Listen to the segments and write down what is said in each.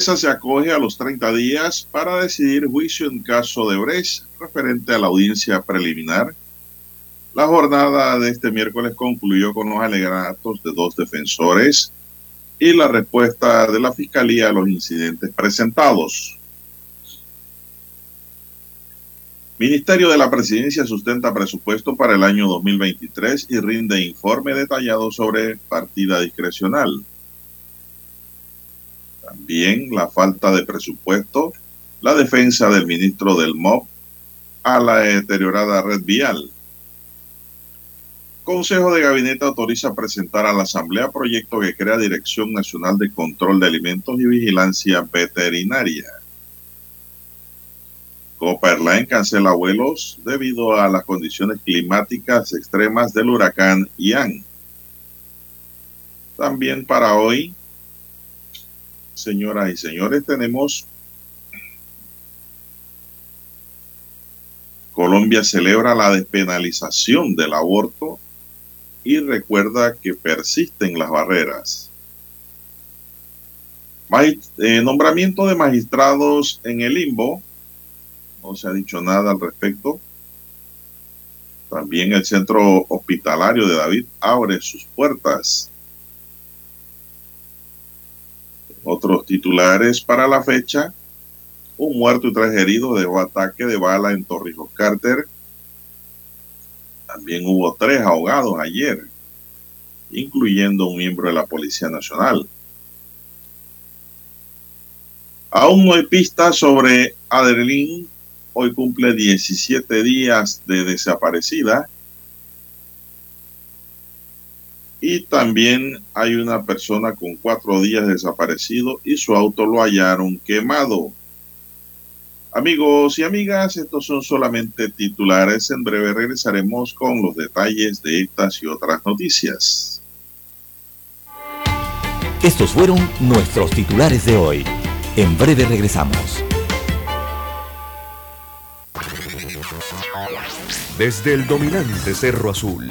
Jueza se acoge a los 30 días para decidir juicio en caso de Brecht referente a la audiencia preliminar. La jornada de este miércoles concluyó con los alegatos de dos defensores y la respuesta de la Fiscalía a los incidentes presentados. Ministerio de la Presidencia sustenta presupuesto para el año 2023 y rinde informe detallado sobre partida discrecional. También la falta de presupuesto, la defensa del ministro del MOB a la deteriorada red vial. Consejo de Gabinete autoriza presentar a la Asamblea proyecto que crea Dirección Nacional de Control de Alimentos y Vigilancia Veterinaria. Copa Airline cancela vuelos debido a las condiciones climáticas extremas del huracán Ian. También para hoy, señoras y señores, tenemos Colombia celebra la despenalización del aborto y recuerda que persisten las barreras. Eh, nombramiento de magistrados en el limbo. No se ha dicho nada al respecto. También el centro hospitalario de David abre sus puertas. Otros titulares para la fecha. Un muerto y tres heridos dejó ataque de bala en Torrijos Carter. También hubo tres ahogados ayer, incluyendo un miembro de la Policía Nacional. Aún no hay pistas sobre Adelín. Hoy cumple 17 días de desaparecida. Y también hay una persona con cuatro días desaparecido y su auto lo hallaron quemado. Amigos y amigas, estos son solamente titulares. En breve regresaremos con los detalles de estas y otras noticias. Estos fueron nuestros titulares de hoy. En breve regresamos. Desde el dominante Cerro Azul,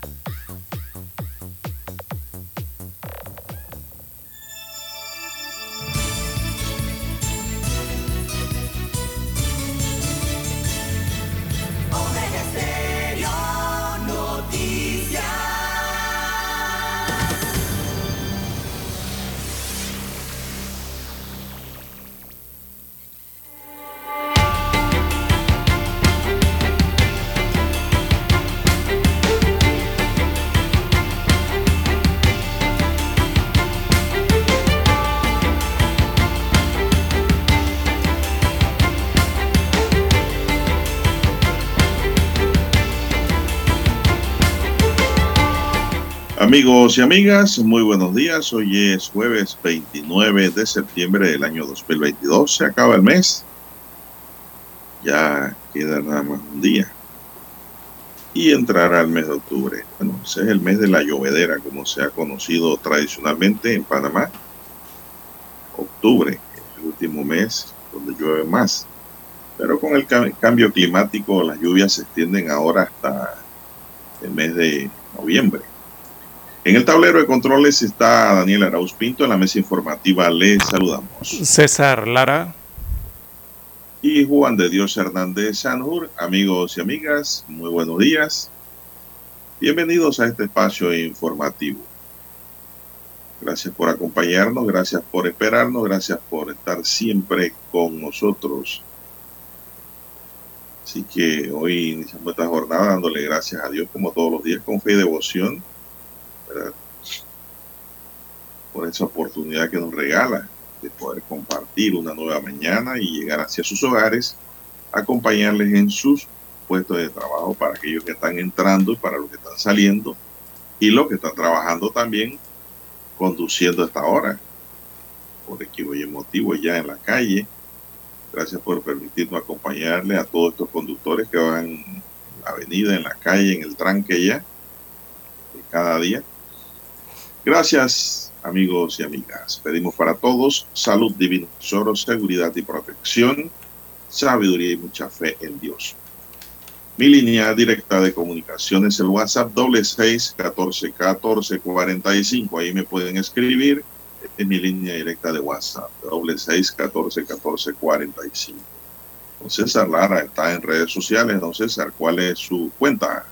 Amigos y amigas, muy buenos días. Hoy es jueves 29 de septiembre del año 2022. Se acaba el mes. Ya queda nada más un día. Y entrará el mes de octubre. Bueno, ese es el mes de la llovedera, como se ha conocido tradicionalmente en Panamá. Octubre, el último mes donde llueve más. Pero con el cambio climático, las lluvias se extienden ahora hasta el mes de noviembre. En el tablero de controles está Daniel Arauz Pinto. En la mesa informativa le saludamos. César Lara. Y Juan de Dios Hernández Sanjur. Amigos y amigas, muy buenos días. Bienvenidos a este espacio informativo. Gracias por acompañarnos, gracias por esperarnos, gracias por estar siempre con nosotros. Así que hoy iniciamos esta jornada dándole gracias a Dios como todos los días con fe y devoción por esa oportunidad que nos regala de poder compartir una nueva mañana y llegar hacia sus hogares, acompañarles en sus puestos de trabajo para aquellos que están entrando y para los que están saliendo y los que están trabajando también conduciendo esta hora por equipo y motivo ya en la calle. Gracias por permitirnos acompañarle a todos estos conductores que van en la avenida, en la calle, en el tranque ya, cada día. Gracias, amigos y amigas. Pedimos para todos salud divina, tesoro, seguridad y protección, sabiduría y mucha fe en Dios. Mi línea directa de comunicación es el WhatsApp doble seis catorce catorce cuarenta y cinco. Ahí me pueden escribir. en mi línea directa de WhatsApp, doble seis catorce catorce cuarenta y cinco. Don César Lara está en redes sociales. Don César, ¿cuál es su cuenta?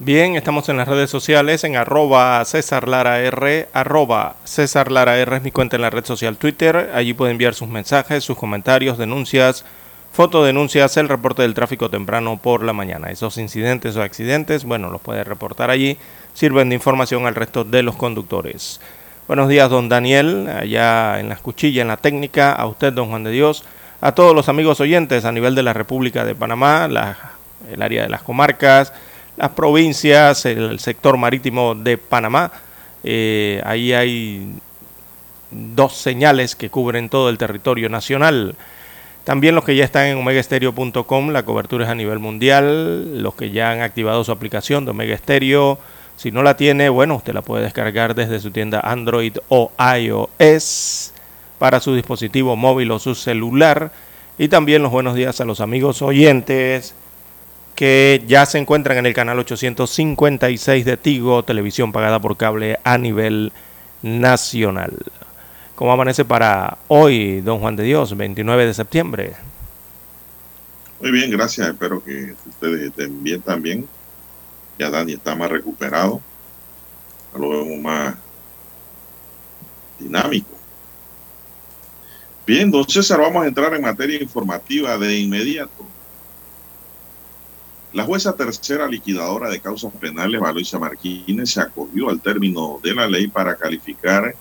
Bien, estamos en las redes sociales en arroba César Lara R, arroba César Lara es mi cuenta en la red social Twitter. Allí puede enviar sus mensajes, sus comentarios, denuncias, fotodenuncias, el reporte del tráfico temprano por la mañana. Esos incidentes o accidentes, bueno, los puede reportar allí. Sirven de información al resto de los conductores. Buenos días, don Daniel, allá en la cuchillas, en la técnica, a usted, don Juan de Dios, a todos los amigos oyentes a nivel de la República de Panamá, el área de las comarcas, las provincias, el sector marítimo de Panamá. Eh, ahí hay dos señales que cubren todo el territorio nacional. También los que ya están en omegaestereo.com, la cobertura es a nivel mundial. Los que ya han activado su aplicación de Omega Stereo, si no la tiene, bueno, usted la puede descargar desde su tienda Android o iOS para su dispositivo móvil o su celular. Y también los buenos días a los amigos oyentes que ya se encuentran en el canal 856 de Tigo, televisión pagada por cable a nivel nacional. ¿Cómo amanece para hoy, don Juan de Dios, 29 de septiembre? Muy bien, gracias. Espero que ustedes estén bien también. Ya Dani está más recuperado. Lo vemos más dinámico. Bien, don César, vamos a entrar en materia informativa de inmediato. La jueza tercera liquidadora de causas penales, Valoisa Martínez, se acogió al término de la ley para calificar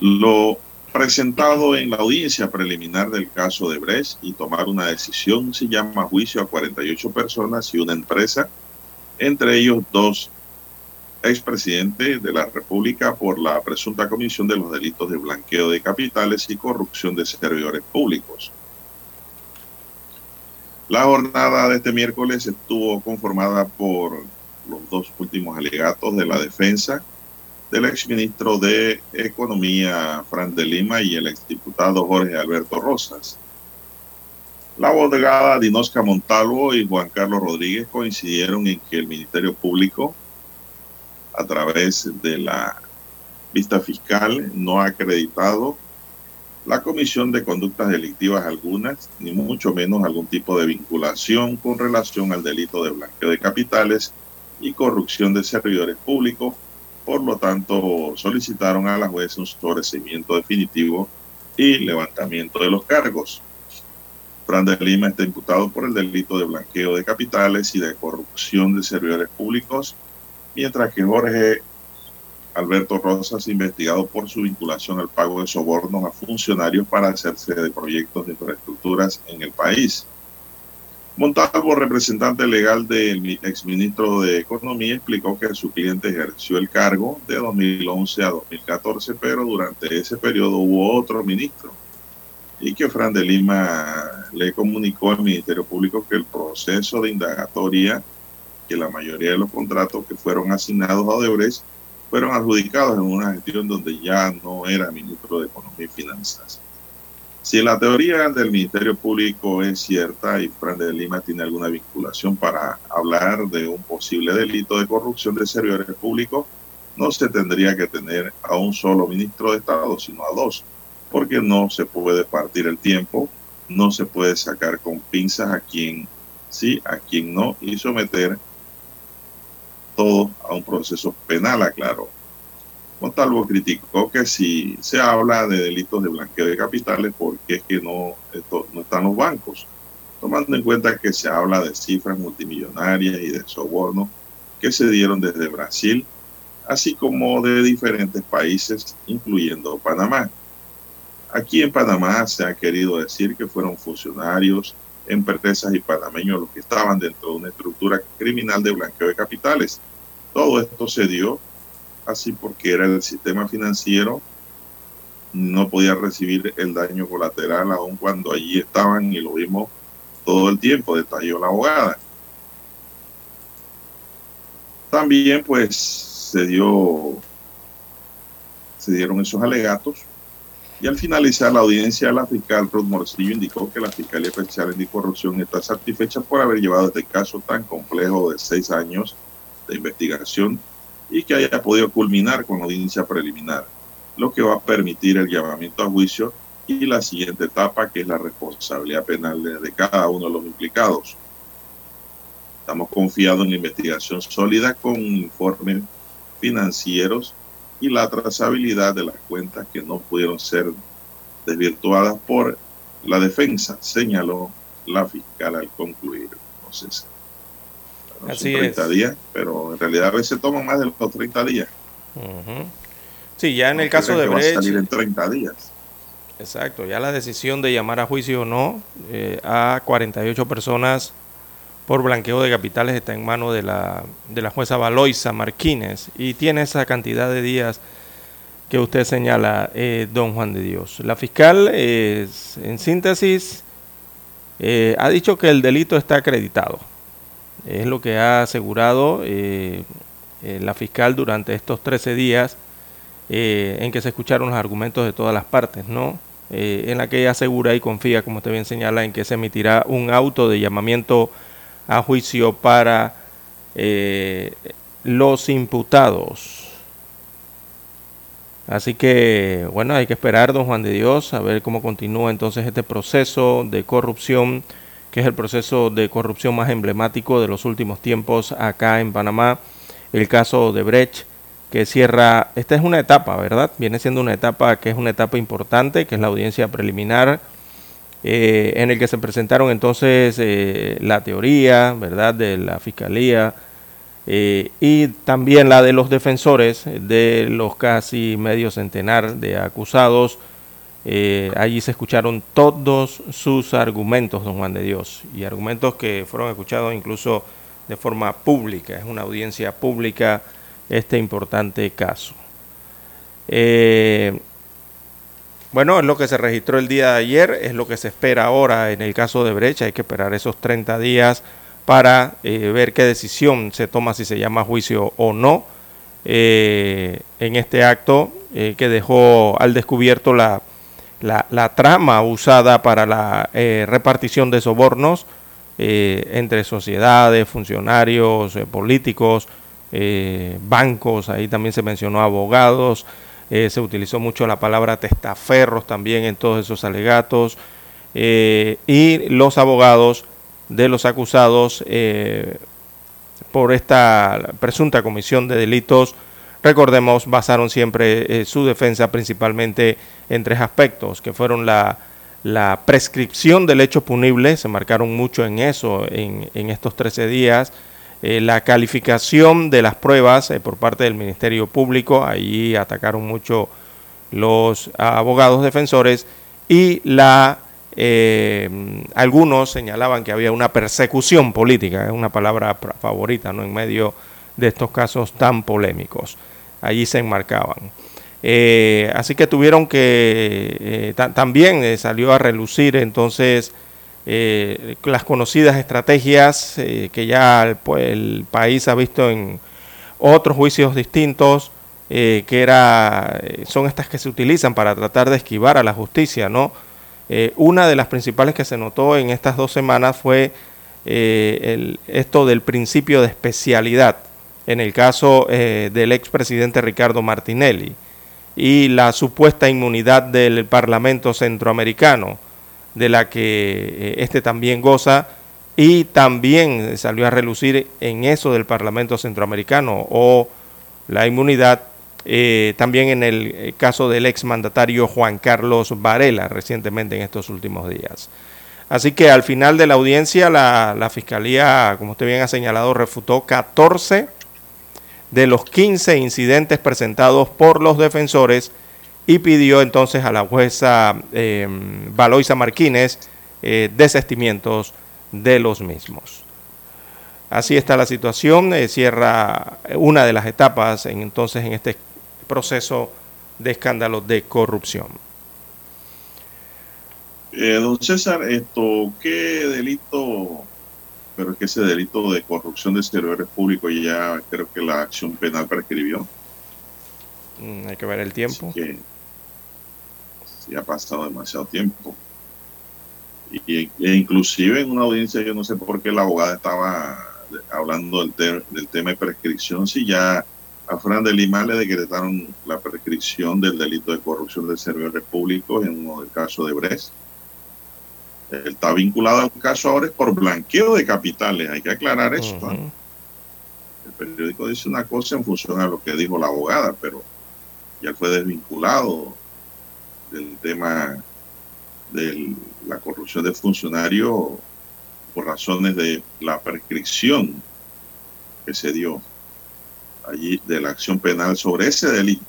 lo presentado en la audiencia preliminar del caso de Brecht y tomar una decisión se llama juicio a 48 personas y una empresa, entre ellos dos expresidentes de la República por la presunta comisión de los delitos de blanqueo de capitales y corrupción de servidores públicos. La jornada de este miércoles estuvo conformada por los dos últimos alegatos de la defensa del exministro de Economía, Fran de Lima, y el exdiputado Jorge Alberto Rosas. La abogada Dinosca Montalvo y Juan Carlos Rodríguez coincidieron en que el Ministerio Público, a través de la vista fiscal, no ha acreditado la comisión de conductas delictivas algunas, ni mucho menos algún tipo de vinculación con relación al delito de blanqueo de capitales y corrupción de servidores públicos. Por lo tanto, solicitaron a la juez un sobrecimiento definitivo y levantamiento de los cargos. Fran de Lima está imputado por el delito de blanqueo de capitales y de corrupción de servidores públicos, mientras que Jorge Alberto Rosas, investigado por su vinculación al pago de sobornos a funcionarios para hacerse de proyectos de infraestructuras en el país. Montalvo, representante legal del exministro de Economía, explicó que su cliente ejerció el cargo de 2011 a 2014, pero durante ese periodo hubo otro ministro y que Fran de Lima le comunicó al Ministerio Público que el proceso de indagatoria, que la mayoría de los contratos que fueron asignados a Odebrecht fueron adjudicados en una gestión donde ya no era ministro de Economía y Finanzas. Si la teoría del Ministerio Público es cierta y Fran de Lima tiene alguna vinculación para hablar de un posible delito de corrupción de servidores públicos, no se tendría que tener a un solo ministro de Estado, sino a dos porque no se puede partir el tiempo, no se puede sacar con pinzas a quien sí, a quien no, y someter todo a un proceso penal, aclaró. Montalvo criticó que si se habla de delitos de blanqueo de capitales, ¿por qué es que no, esto, no están los bancos? Tomando en cuenta que se habla de cifras multimillonarias y de sobornos que se dieron desde Brasil, así como de diferentes países, incluyendo Panamá. Aquí en Panamá se ha querido decir que fueron funcionarios, empresas y panameños los que estaban dentro de una estructura criminal de blanqueo de capitales. Todo esto se dio así porque era el sistema financiero, no podía recibir el daño colateral aun cuando allí estaban y lo vimos todo el tiempo, detalló la abogada. También pues se dio se dieron esos alegatos y al finalizar la audiencia, la fiscal Ruth Morcillo indicó que la Fiscalía Especial Anticorrupción está satisfecha por haber llevado este caso tan complejo de seis años de investigación y que haya podido culminar con audiencia preliminar, lo que va a permitir el llamamiento a juicio y la siguiente etapa, que es la responsabilidad penal de, cada uno de los implicados. Estamos confiados en la investigación sólida con informes financieros y la trazabilidad de las cuentas que no pudieron ser desvirtuadas por la defensa, señaló la fiscal al concluir. Así 30 días, pero en realidad a veces toman más de los 30 días. Sí, ya en el caso de Brecht. salir en 30 días. Exacto, ya la decisión de llamar a juicio o no eh, a 48 personas por blanqueo de capitales está en manos de la, de la jueza Valoisa Marquínez y tiene esa cantidad de días que usted señala, eh, don Juan de Dios. La fiscal, en síntesis, eh, ha dicho que el delito está acreditado. Es lo que ha asegurado eh, la fiscal durante estos 13 días en que se escucharon los argumentos de todas las partes, ¿no? en la que ella asegura y confía, como usted bien señala, en que se emitirá un auto de llamamiento a juicio para eh, los imputados. Así que, bueno, hay que esperar, don Juan de Dios, a ver cómo continúa entonces este proceso de corrupción, que es el proceso de corrupción más emblemático de los últimos tiempos acá en Panamá, el caso de Brecht, que cierra, esta es una etapa, ¿verdad? Viene siendo una etapa que es una etapa importante, que es la audiencia preliminar eh, en el que se presentaron entonces eh, la teoría, ¿verdad?, de la fiscalía eh, y también la de los defensores de los casi medio centenar de acusados. Allí se escucharon todos sus argumentos, don Juan de Dios, y argumentos que fueron escuchados incluso de forma pública. Es una audiencia pública este importante caso. Bueno, es lo que se registró el día de ayer, es lo que se espera ahora en el caso de Brecha. Hay que esperar esos 30 días para eh, ver qué decisión se toma, si se llama juicio o no, eh, en este acto eh, que dejó al descubierto la, la, trama usada para la repartición de sobornos entre sociedades, funcionarios, políticos, bancos, ahí también se mencionó abogados. Eh, se utilizó mucho la palabra testaferros también en todos esos alegatos, eh, y los abogados de los acusados eh, por esta presunta comisión de delitos, recordemos, basaron siempre su defensa principalmente en tres aspectos, que fueron la, prescripción del hecho punible, se marcaron mucho en eso en, estos 13 días, eh, la calificación de las pruebas eh, por parte del Ministerio Público, ahí atacaron mucho los abogados defensores, y la eh, algunos señalaban que había una persecución política, es una palabra favorita, ¿no? En medio de estos casos tan polémicos. Allí se enmarcaban. Eh, así que tuvieron que, eh, también salió a relucir entonces las conocidas estrategias que ya el, país ha visto en otros juicios distintos, que era, son estas que se utilizan para tratar de esquivar a la justicia, ¿no? Eh, una de las principales que se notó en estas dos semanas fue eh, esto del principio de especialidad en el caso eh, del expresidente Ricardo Martinelli y la supuesta inmunidad del Parlamento Centroamericano, de la que este también goza, y también salió a relucir en eso del Parlamento Centroamericano o la inmunidad eh, también en el eh, caso del exmandatario Juan Carlos Varela recientemente en estos últimos días. Así que al final de la audiencia la, Fiscalía, como usted bien ha señalado, refutó 14 de los 15 incidentes presentados por los defensores y pidió entonces a la jueza eh, Valoisa Martínez eh, desestimientos de los mismos. Así está la situación, cierra una de las etapas entonces en este proceso de escándalo de corrupción. Eh, don César, esto, ¿qué delito? Pero es que ese delito de corrupción de servidores públicos ya creo que la acción penal prescribió. Mm, hay que ver el tiempo. Que, sí, ha pasado demasiado tiempo. Y, e inclusive en una audiencia, yo no sé por qué la abogada estaba hablando del, del tema de prescripción, si ya a Fran de Lima le decretaron la prescripción del delito de corrupción de servidores públicos en uno del caso de Bres. Está vinculado al caso ahora es por blanqueo de capitales, hay que aclarar eso. El periódico dice una cosa en función a lo que dijo la abogada, pero ya fue desvinculado del tema de la corrupción de funcionario por razones de la prescripción que se dio allí de la acción penal sobre ese delito.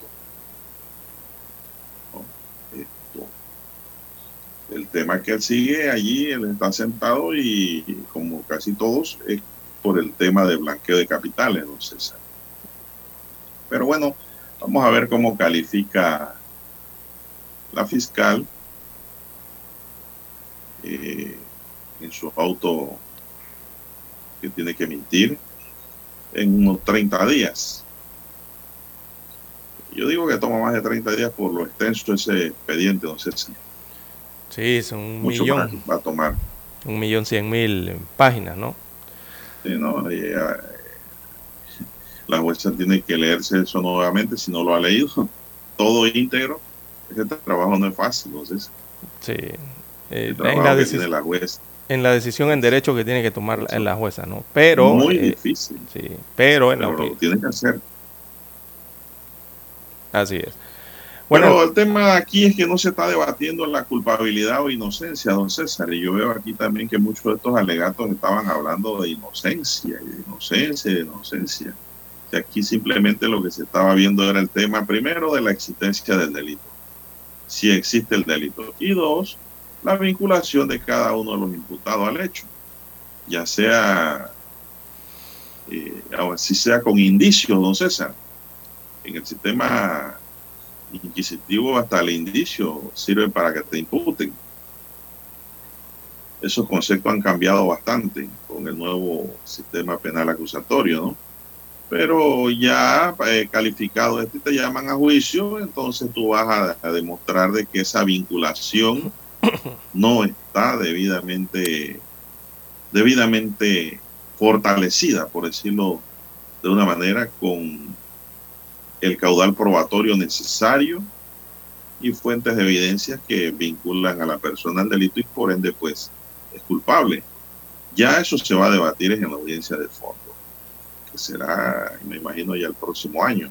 El tema que él sigue allí, él está sentado y como casi todos es por el tema de blanqueo de capitales, no César. Pero bueno, vamos a ver cómo califica la fiscal eh, en su auto que tiene que emitir en unos 30 días. Yo digo que toma más de 30 días por lo extenso ese expediente, don César. Sí, es un millón. Va a tomar. Un millón cien mil páginas, ¿no? Sí, no. Eh, la jueza tiene que leerse eso nuevamente si no lo ha leído. Todo íntegro. Ese trabajo no es fácil, entonces. Sí. Eh, la, decisión, la jueza en la decisión en derecho que tiene que tomar en la jueza, ¿no? Pero muy eh, difícil. Sí, pero en pero la lo tiene que hacer. Así es. Bueno, el tema aquí es que no se está debatiendo la culpabilidad o inocencia, don César. Y yo veo aquí también que muchos de estos alegatos estaban hablando de inocencia de inocencia y de inocencia. Que aquí simplemente lo que se estaba viendo era el tema, primero, de la existencia del delito. Si existe el delito. Y dos, la vinculación de cada uno de los imputados al hecho, ya sea, eh, si sea con indicios, don César. En el sistema inquisitivo hasta el indicio sirve para que te imputen. Esos conceptos han cambiado bastante con el nuevo sistema penal acusatorio, ¿no? Pero ya eh, calificado este te llaman a juicio, entonces tú vas a, a demostrar de que esa vinculación no está debidamente, debidamente fortalecida, por decirlo de una manera, con el caudal probatorio necesario y fuentes de evidencia que vinculan a la persona al delito y por ende pues es culpable. Ya eso se va a debatir en la audiencia de fondo, que será, me imagino, ya el próximo año.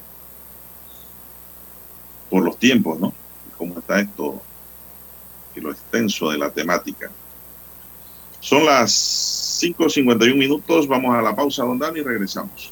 Por los tiempos, ¿no? ¿Cómo está esto y lo extenso de la temática. Son las 5.51 minutos, vamos a la pausa, don Dani, y regresamos.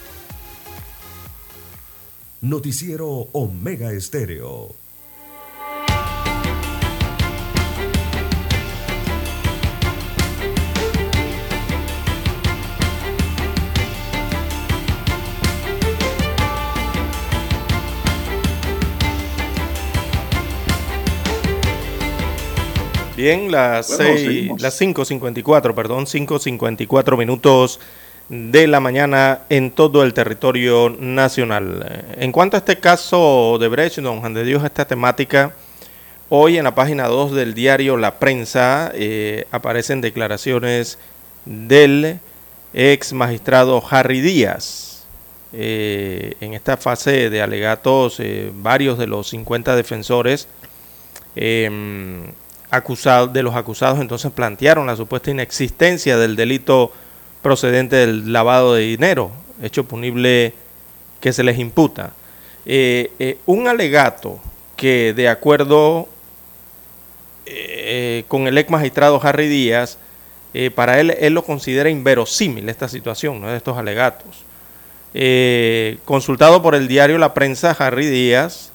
Noticiero Omega Estéreo. Bien, las, Bueno, seis- las 5.54, perdón, 5.54 minutos de la mañana en todo el territorio nacional. Eh, En cuanto a este caso de Brecht, don Juan de Dios, esta temática, hoy en la página 2 del diario La Prensa eh, aparecen declaraciones del ex magistrado Harry Díaz. Eh, en esta fase de alegatos, varios de los 50 defensores acusados, de los acusados entonces plantearon la supuesta inexistencia del delito procedente del lavado de dinero, hecho punible que se les imputa. Eh, eh, un alegato que de acuerdo eh, con el ex magistrado Harry Díaz, para él, él lo considera inverosímil esta situación, ¿no? de estos alegatos. Consultado por el diario La Prensa, Harry Díaz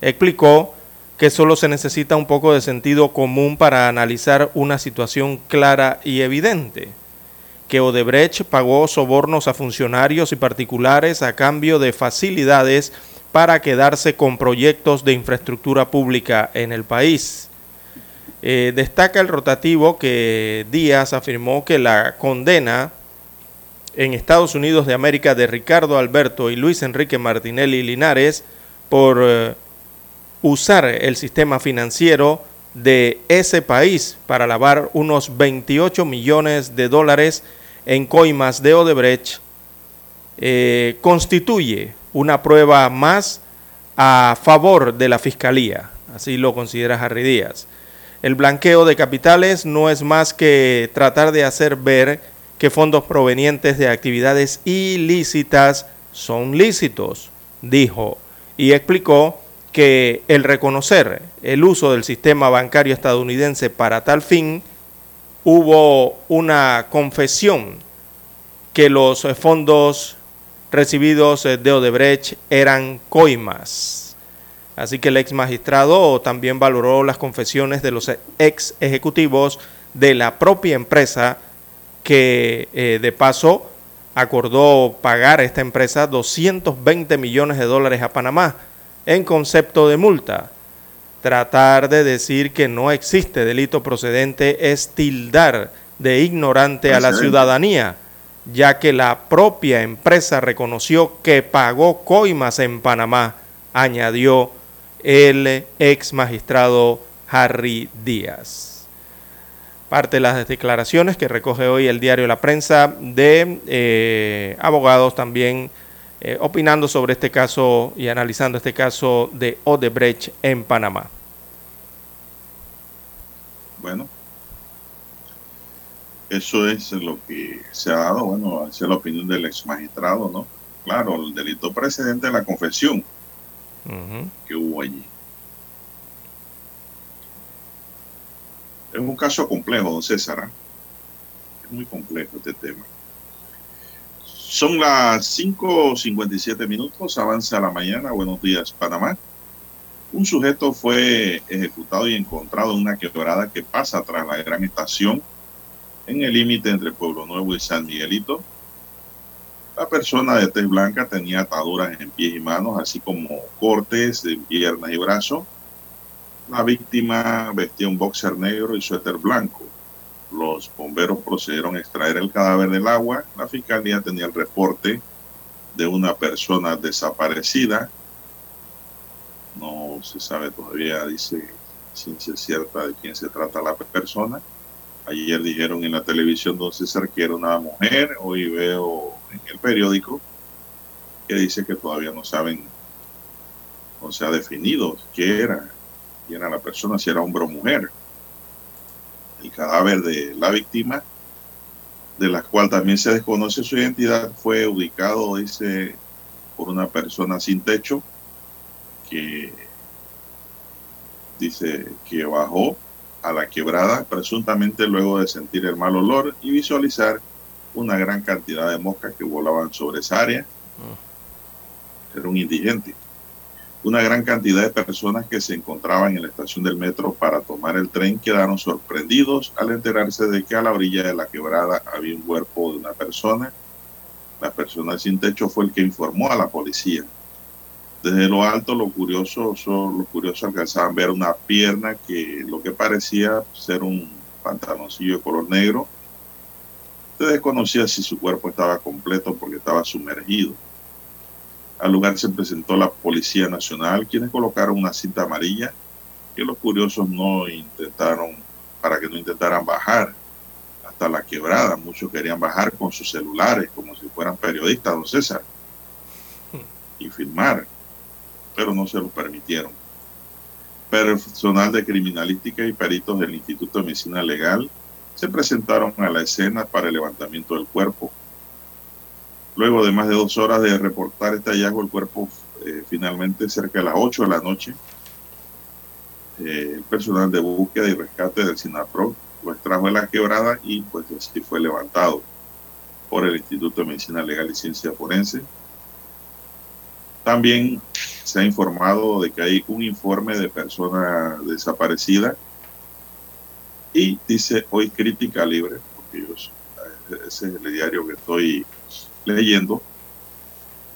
explicó que solo se necesita un poco de sentido común para analizar una situación clara y evidente, que Odebrecht pagó sobornos a funcionarios y particulares a cambio de facilidades para quedarse con proyectos de infraestructura pública en el país. Eh, destaca el rotativo que Díaz afirmó que la condena en Estados Unidos de América de Ricardo Alberto y Luis Enrique Martinelli Linares por eh, usar el sistema financiero de ese país para lavar unos 28 millones de dólares en coimas de Odebrecht eh, constituye una prueba más a favor de la Fiscalía, así lo considera Harry Díaz. El blanqueo de capitales no es más que tratar de hacer ver que fondos provenientes de actividades ilícitas son lícitos, dijo, y explicó que el reconocer el uso del sistema bancario estadounidense para tal fin, hubo una confesión que los fondos recibidos eh, de Odebrecht eran coimas. Así que el ex magistrado también valoró las confesiones de los ex ejecutivos de la propia empresa que eh, de paso acordó pagar a esta empresa 220 millones de dólares a Panamá en concepto de multa. Tratar de decir que no existe delito procedente es tildar de ignorante a la ciudadanía ya que la propia empresa reconoció que pagó coimas en Panamá, añadió el ex magistrado Harry Díaz. Parte de las declaraciones que recoge hoy el diario La Prensa de eh, abogados también eh, opinando sobre este caso y analizando este caso de Odebrecht en Panamá. Bueno, eso es lo que se ha dado, bueno, es la opinión del ex magistrado, ¿no? Claro, el delito precedente de la confesión que hubo allí. Es un caso complejo, don César. ¿ah? Es muy complejo este tema. Son las 5.57 minutos, avanza la mañana. Buenos días, Panamá. Un sujeto fue ejecutado y encontrado en una quebrada que pasa tras la gran estación en el límite entre Pueblo Nuevo y San Miguelito. La persona de tez blanca tenía ataduras en pies y manos, así como cortes en piernas y brazos. La víctima vestía un boxer negro y suéter blanco. Los bomberos procedieron a extraer el cadáver del agua. La fiscalía tenía el reporte de una persona desaparecida. No se sabe todavía, dice ciencia cierta de quién se trata la persona. Ayer dijeron en la televisión, don César, que era una mujer. Hoy veo en el periódico que dice que todavía no saben, no se ha definido qué era, quién era la persona, si era hombre o mujer. El cadáver de la víctima, de la cual también se desconoce su identidad, fue ubicado, dice, por una persona sin techo que dice que bajó a la quebrada, presuntamente luego de sentir el mal olor y visualizar una gran cantidad de moscas que volaban sobre esa área. Era un indigente. Una gran cantidad de personas que se encontraban en la estación del metro para tomar el tren quedaron sorprendidos al enterarse de que a la orilla de la quebrada había un cuerpo de una persona. La persona sin techo fue el que informó a la policía. Desde lo alto, lo curioso, los curiosos alcanzaban a ver una pierna que lo que parecía ser un pantaloncillo de color negro. Se desconocía si su cuerpo estaba completo porque estaba sumergido. Al lugar se presentó la Policía Nacional, quienes colocaron una cinta amarilla que los curiosos no intentaron, para que no intentaran bajar hasta la quebrada. Muchos querían bajar con sus celulares como si fueran periodistas, don César, y filmar pero no se lo permitieron. Personal de criminalística y peritos del Instituto de Medicina Legal se presentaron a la escena para el levantamiento del cuerpo. Luego de más de dos horas de reportar este hallazgo, el cuerpo eh, finalmente cerca de las 8 de la noche, eh, el personal de búsqueda y rescate del SINAPRO lo extrajo de la quebrada y pues así fue levantado por el Instituto de Medicina Legal y Ciencia Forense. También se ha informado de que hay un informe de persona desaparecida y dice hoy crítica libre, porque ese es el diario que estoy leyendo,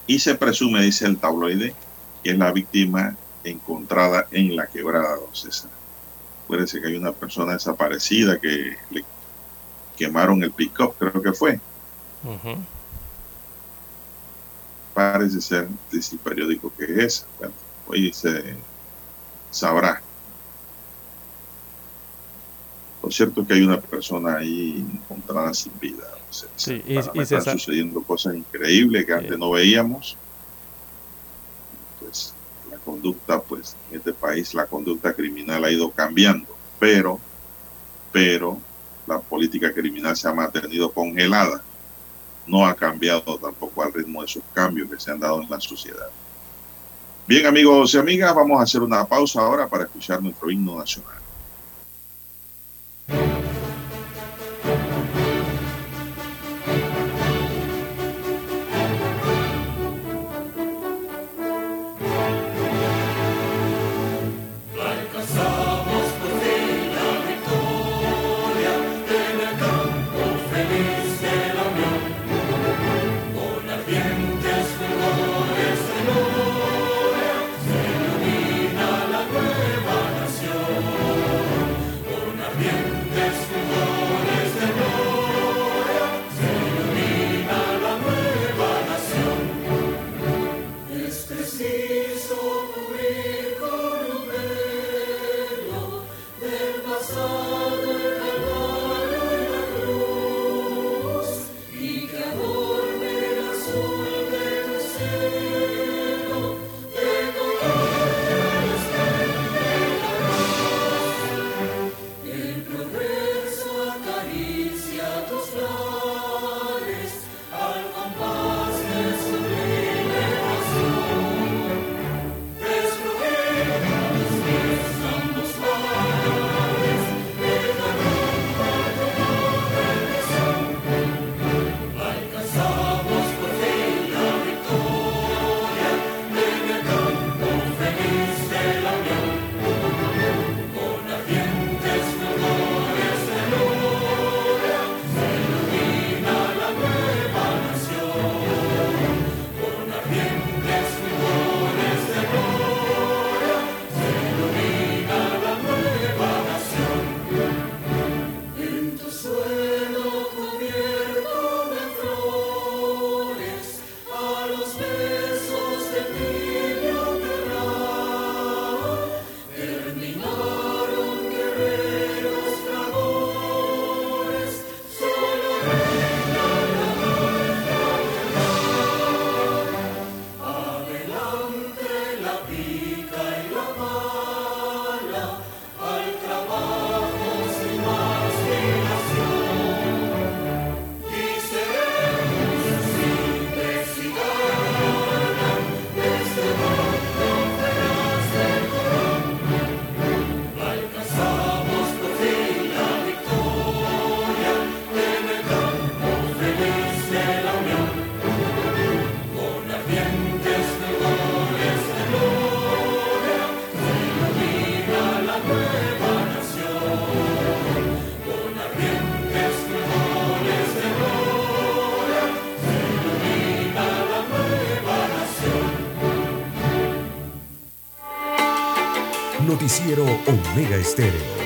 y se presume, dice el tabloide, que es la víctima encontrada en la quebrada, don César. Acuérdense que hay una persona desaparecida que le quemaron el pick-up, creo que fue parece ser dice el periódico que es esa. Bueno, hoy se sabrá. Lo cierto es que hay una persona ahí encontrada sin vida. sí, y, están sucediendo cosas increíbles que antes no veíamos. Pues la conducta, pues en este país la conducta criminal ha ido cambiando, pero, pero la política criminal se ha mantenido congelada no ha cambiado tampoco al ritmo de esos cambios que se han dado en la sociedad. Bien amigos y amigas, vamos a hacer una pausa ahora para escuchar nuestro himno nacional. Omega Estéreo.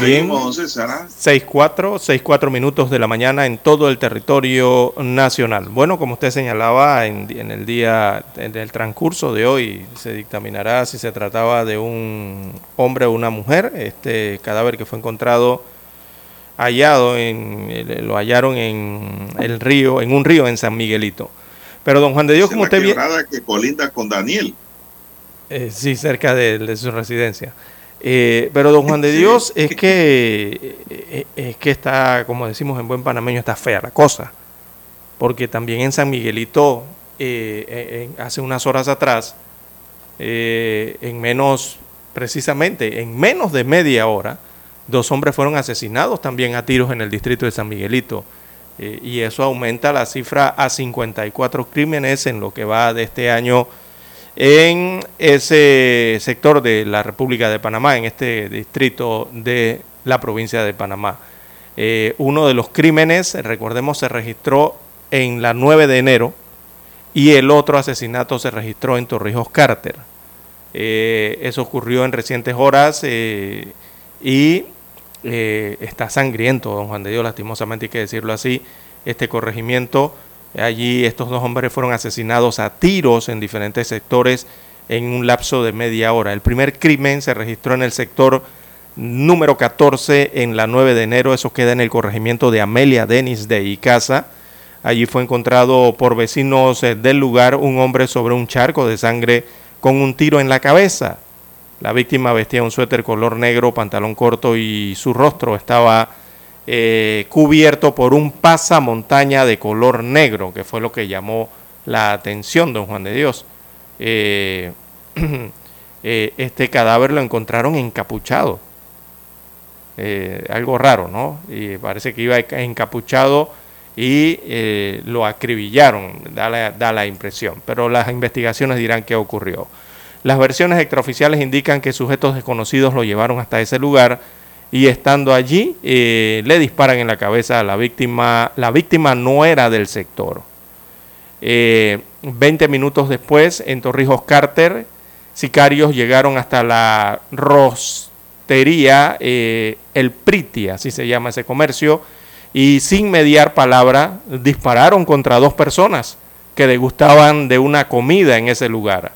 Bien, Seguimos, don César. ¿ah? 6-4, 6-4 minutos de la mañana en todo el territorio nacional. Bueno, como usted señalaba, en, en el día, en el transcurso de hoy se dictaminará si se trataba de un hombre o una mujer. Este cadáver que fue encontrado, hallado, en, eh, lo hallaron en el río, en un río en San Miguelito. Pero don Juan de Dios, como usted bien... que colinda con Daniel. Eh, sí, cerca de, de su residencia. Eh, pero don Juan de Dios es que eh, es que está, como decimos en buen panameño, está fea la cosa. Porque también en San Miguelito, eh, eh, hace unas horas atrás, eh, en menos, precisamente, en menos de media hora, dos hombres fueron asesinados también a tiros en el distrito de San Miguelito. Eh, y eso aumenta la cifra a 54 crímenes en lo que va de este año en ese sector de la República de Panamá, en este distrito de la provincia de Panamá. Eh, uno de los crímenes, recordemos, se registró en la 9 de enero y el otro asesinato se registró en Torrijos Carter. Eh, eso ocurrió en recientes horas eh, y eh, está sangriento, don Juan de Dios, lastimosamente hay que decirlo así, este corregimiento. Allí estos dos hombres fueron asesinados a tiros en diferentes sectores en un lapso de media hora. El primer crimen se registró en el sector número 14 en la 9 de enero, eso queda en el corregimiento de Amelia Denis de Icaza. Allí fue encontrado por vecinos eh, del lugar un hombre sobre un charco de sangre con un tiro en la cabeza. La víctima vestía un suéter color negro, pantalón corto y su rostro estaba eh, cubierto por un pasamontaña de color negro, que fue lo que llamó la atención, don Juan de Dios. Eh, eh, este cadáver lo encontraron encapuchado. Algo raro, ¿no? Y parece que iba encapuchado y lo acribillaron, da la, da la impresión. Pero las investigaciones dirán qué ocurrió. Las versiones extraoficiales indican que sujetos desconocidos lo llevaron hasta ese lugar y estando allí eh, le disparan en la cabeza a la víctima. La víctima no era del sector. Eh, 20 minutos después, en Torrijos Carter, sicarios llegaron hasta la rostería eh, El Priti, así se llama ese comercio, y sin mediar palabra dispararon contra dos personas que degustaban de una comida en ese lugar.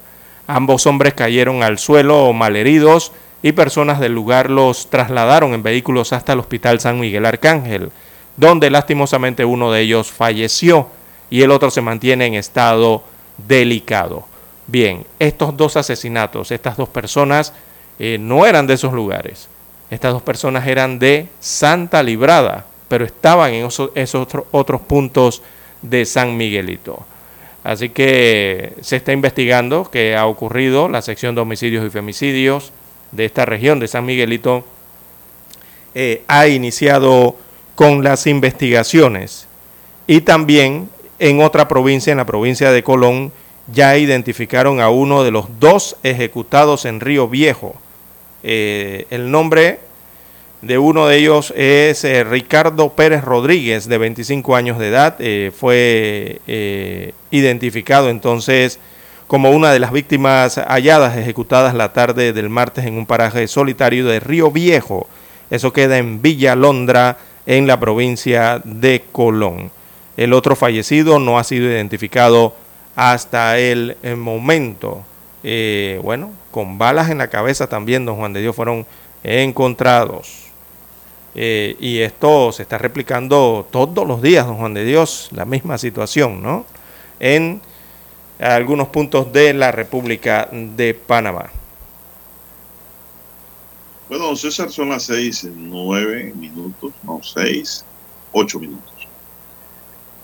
Ambos hombres cayeron al suelo malheridos y personas del lugar los trasladaron en vehículos hasta el Hospital San Miguel Arcángel, donde lastimosamente uno de ellos falleció y el otro se mantiene en estado delicado. Bien, estos dos asesinatos, estas dos personas eh, no eran de esos lugares. Estas dos personas eran de Santa Librada, pero estaban en esos, esos otros puntos de San Miguelito. Así que se está investigando qué ha ocurrido. La sección de homicidios y femicidios de esta región de San Miguelito eh, ha iniciado con las investigaciones. Y también en otra provincia, en la provincia de Colón, ya identificaron a uno de los dos ejecutados en Río Viejo. Eh, el nombre de uno de ellos es eh, Ricardo Pérez Rodríguez, de 25 años de edad. Fue identificado entonces como una de las víctimas halladas, ejecutadas la tarde del martes en un paraje solitario de Río Viejo. Eso queda en Villa Londra, en la provincia de Colón. El otro fallecido no ha sido identificado hasta el, momento. bueno, con balas en la cabeza también, don Juan de Dios, fueron encontrados. Eh, y esto se está replicando todos los días, don Juan de Dios, la misma situación, ¿no? En algunos puntos de la República de Panamá. Bueno, César, son las seis, nueve minutos, no, seis, ocho minutos.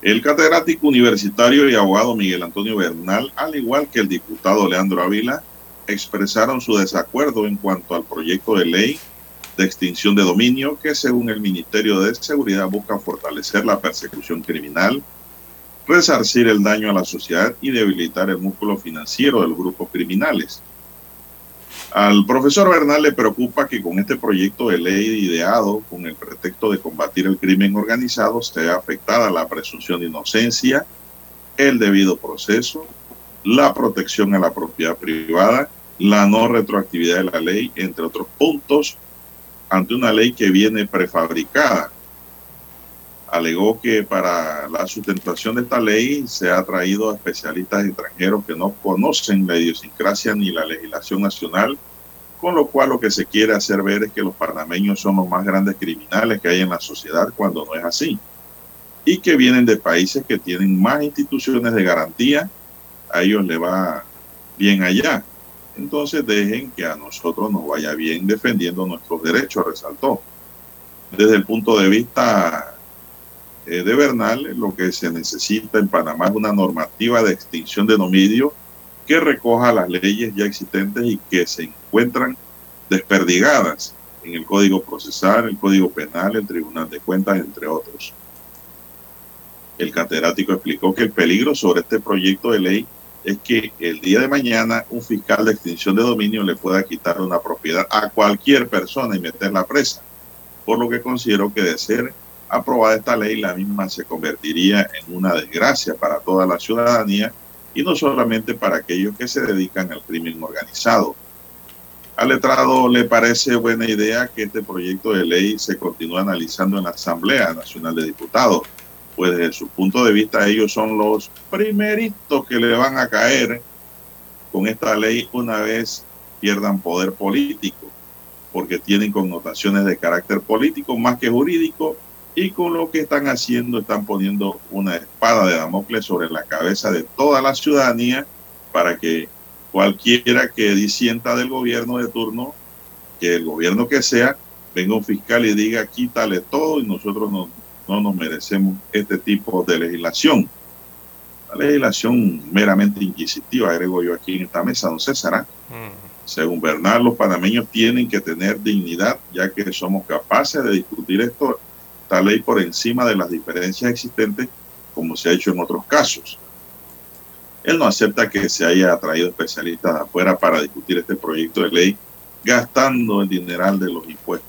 El catedrático universitario y abogado Miguel Antonio Bernal, al igual que el diputado Leandro Ávila, expresaron su desacuerdo en cuanto al proyecto de ley de extinción de dominio que según el Ministerio de Seguridad busca fortalecer la persecución criminal, resarcir el daño a la sociedad y debilitar el músculo financiero de los grupos criminales. Al profesor Bernal le preocupa que con este proyecto de ley ideado con el pretexto de combatir el crimen organizado sea afectada la presunción de inocencia, el debido proceso, la protección a la propiedad privada, la no retroactividad de la ley, entre otros puntos ante una ley que viene prefabricada. Alegó que para la sustentación de esta ley se ha traído a especialistas extranjeros que no conocen la idiosincrasia ni la legislación nacional, con lo cual lo que se quiere hacer ver es que los panameños son los más grandes criminales que hay en la sociedad cuando no es así. Y que vienen de países que tienen más instituciones de garantía, a ellos le va bien allá entonces dejen que a nosotros nos vaya bien defendiendo nuestros derechos, resaltó. Desde el punto de vista eh, de Bernal, lo que se necesita en Panamá es una normativa de extinción de dominio que recoja las leyes ya existentes y que se encuentran desperdigadas en el Código Procesal, el Código Penal, el Tribunal de Cuentas, entre otros. El catedrático explicó que el peligro sobre este proyecto de ley es que el día de mañana un fiscal de extinción de dominio le pueda quitar una propiedad a cualquier persona y meterla presa. Por lo que considero que de ser aprobada esta ley, la misma se convertiría en una desgracia para toda la ciudadanía y no solamente para aquellos que se dedican al crimen organizado. Al letrado le parece buena idea que este proyecto de ley se continúe analizando en la Asamblea Nacional de Diputados pues desde su punto de vista ellos son los primeritos que le van a caer con esta ley una vez pierdan poder político, porque tienen connotaciones de carácter político más que jurídico y con lo que están haciendo están poniendo una espada de Damocles sobre la cabeza de toda la ciudadanía para que cualquiera que disienta del gobierno de turno, que el gobierno que sea, venga un fiscal y diga quítale todo y nosotros nos no nos merecemos este tipo de legislación. La legislación meramente inquisitiva, agrego yo aquí en esta mesa, don César. ¿ah? Según Bernal, los panameños tienen que tener dignidad, ya que somos capaces de discutir esto, esta ley por encima de las diferencias existentes, como se ha hecho en otros casos. Él no acepta que se haya traído especialistas de afuera para discutir este proyecto de ley, gastando el dineral de los impuestos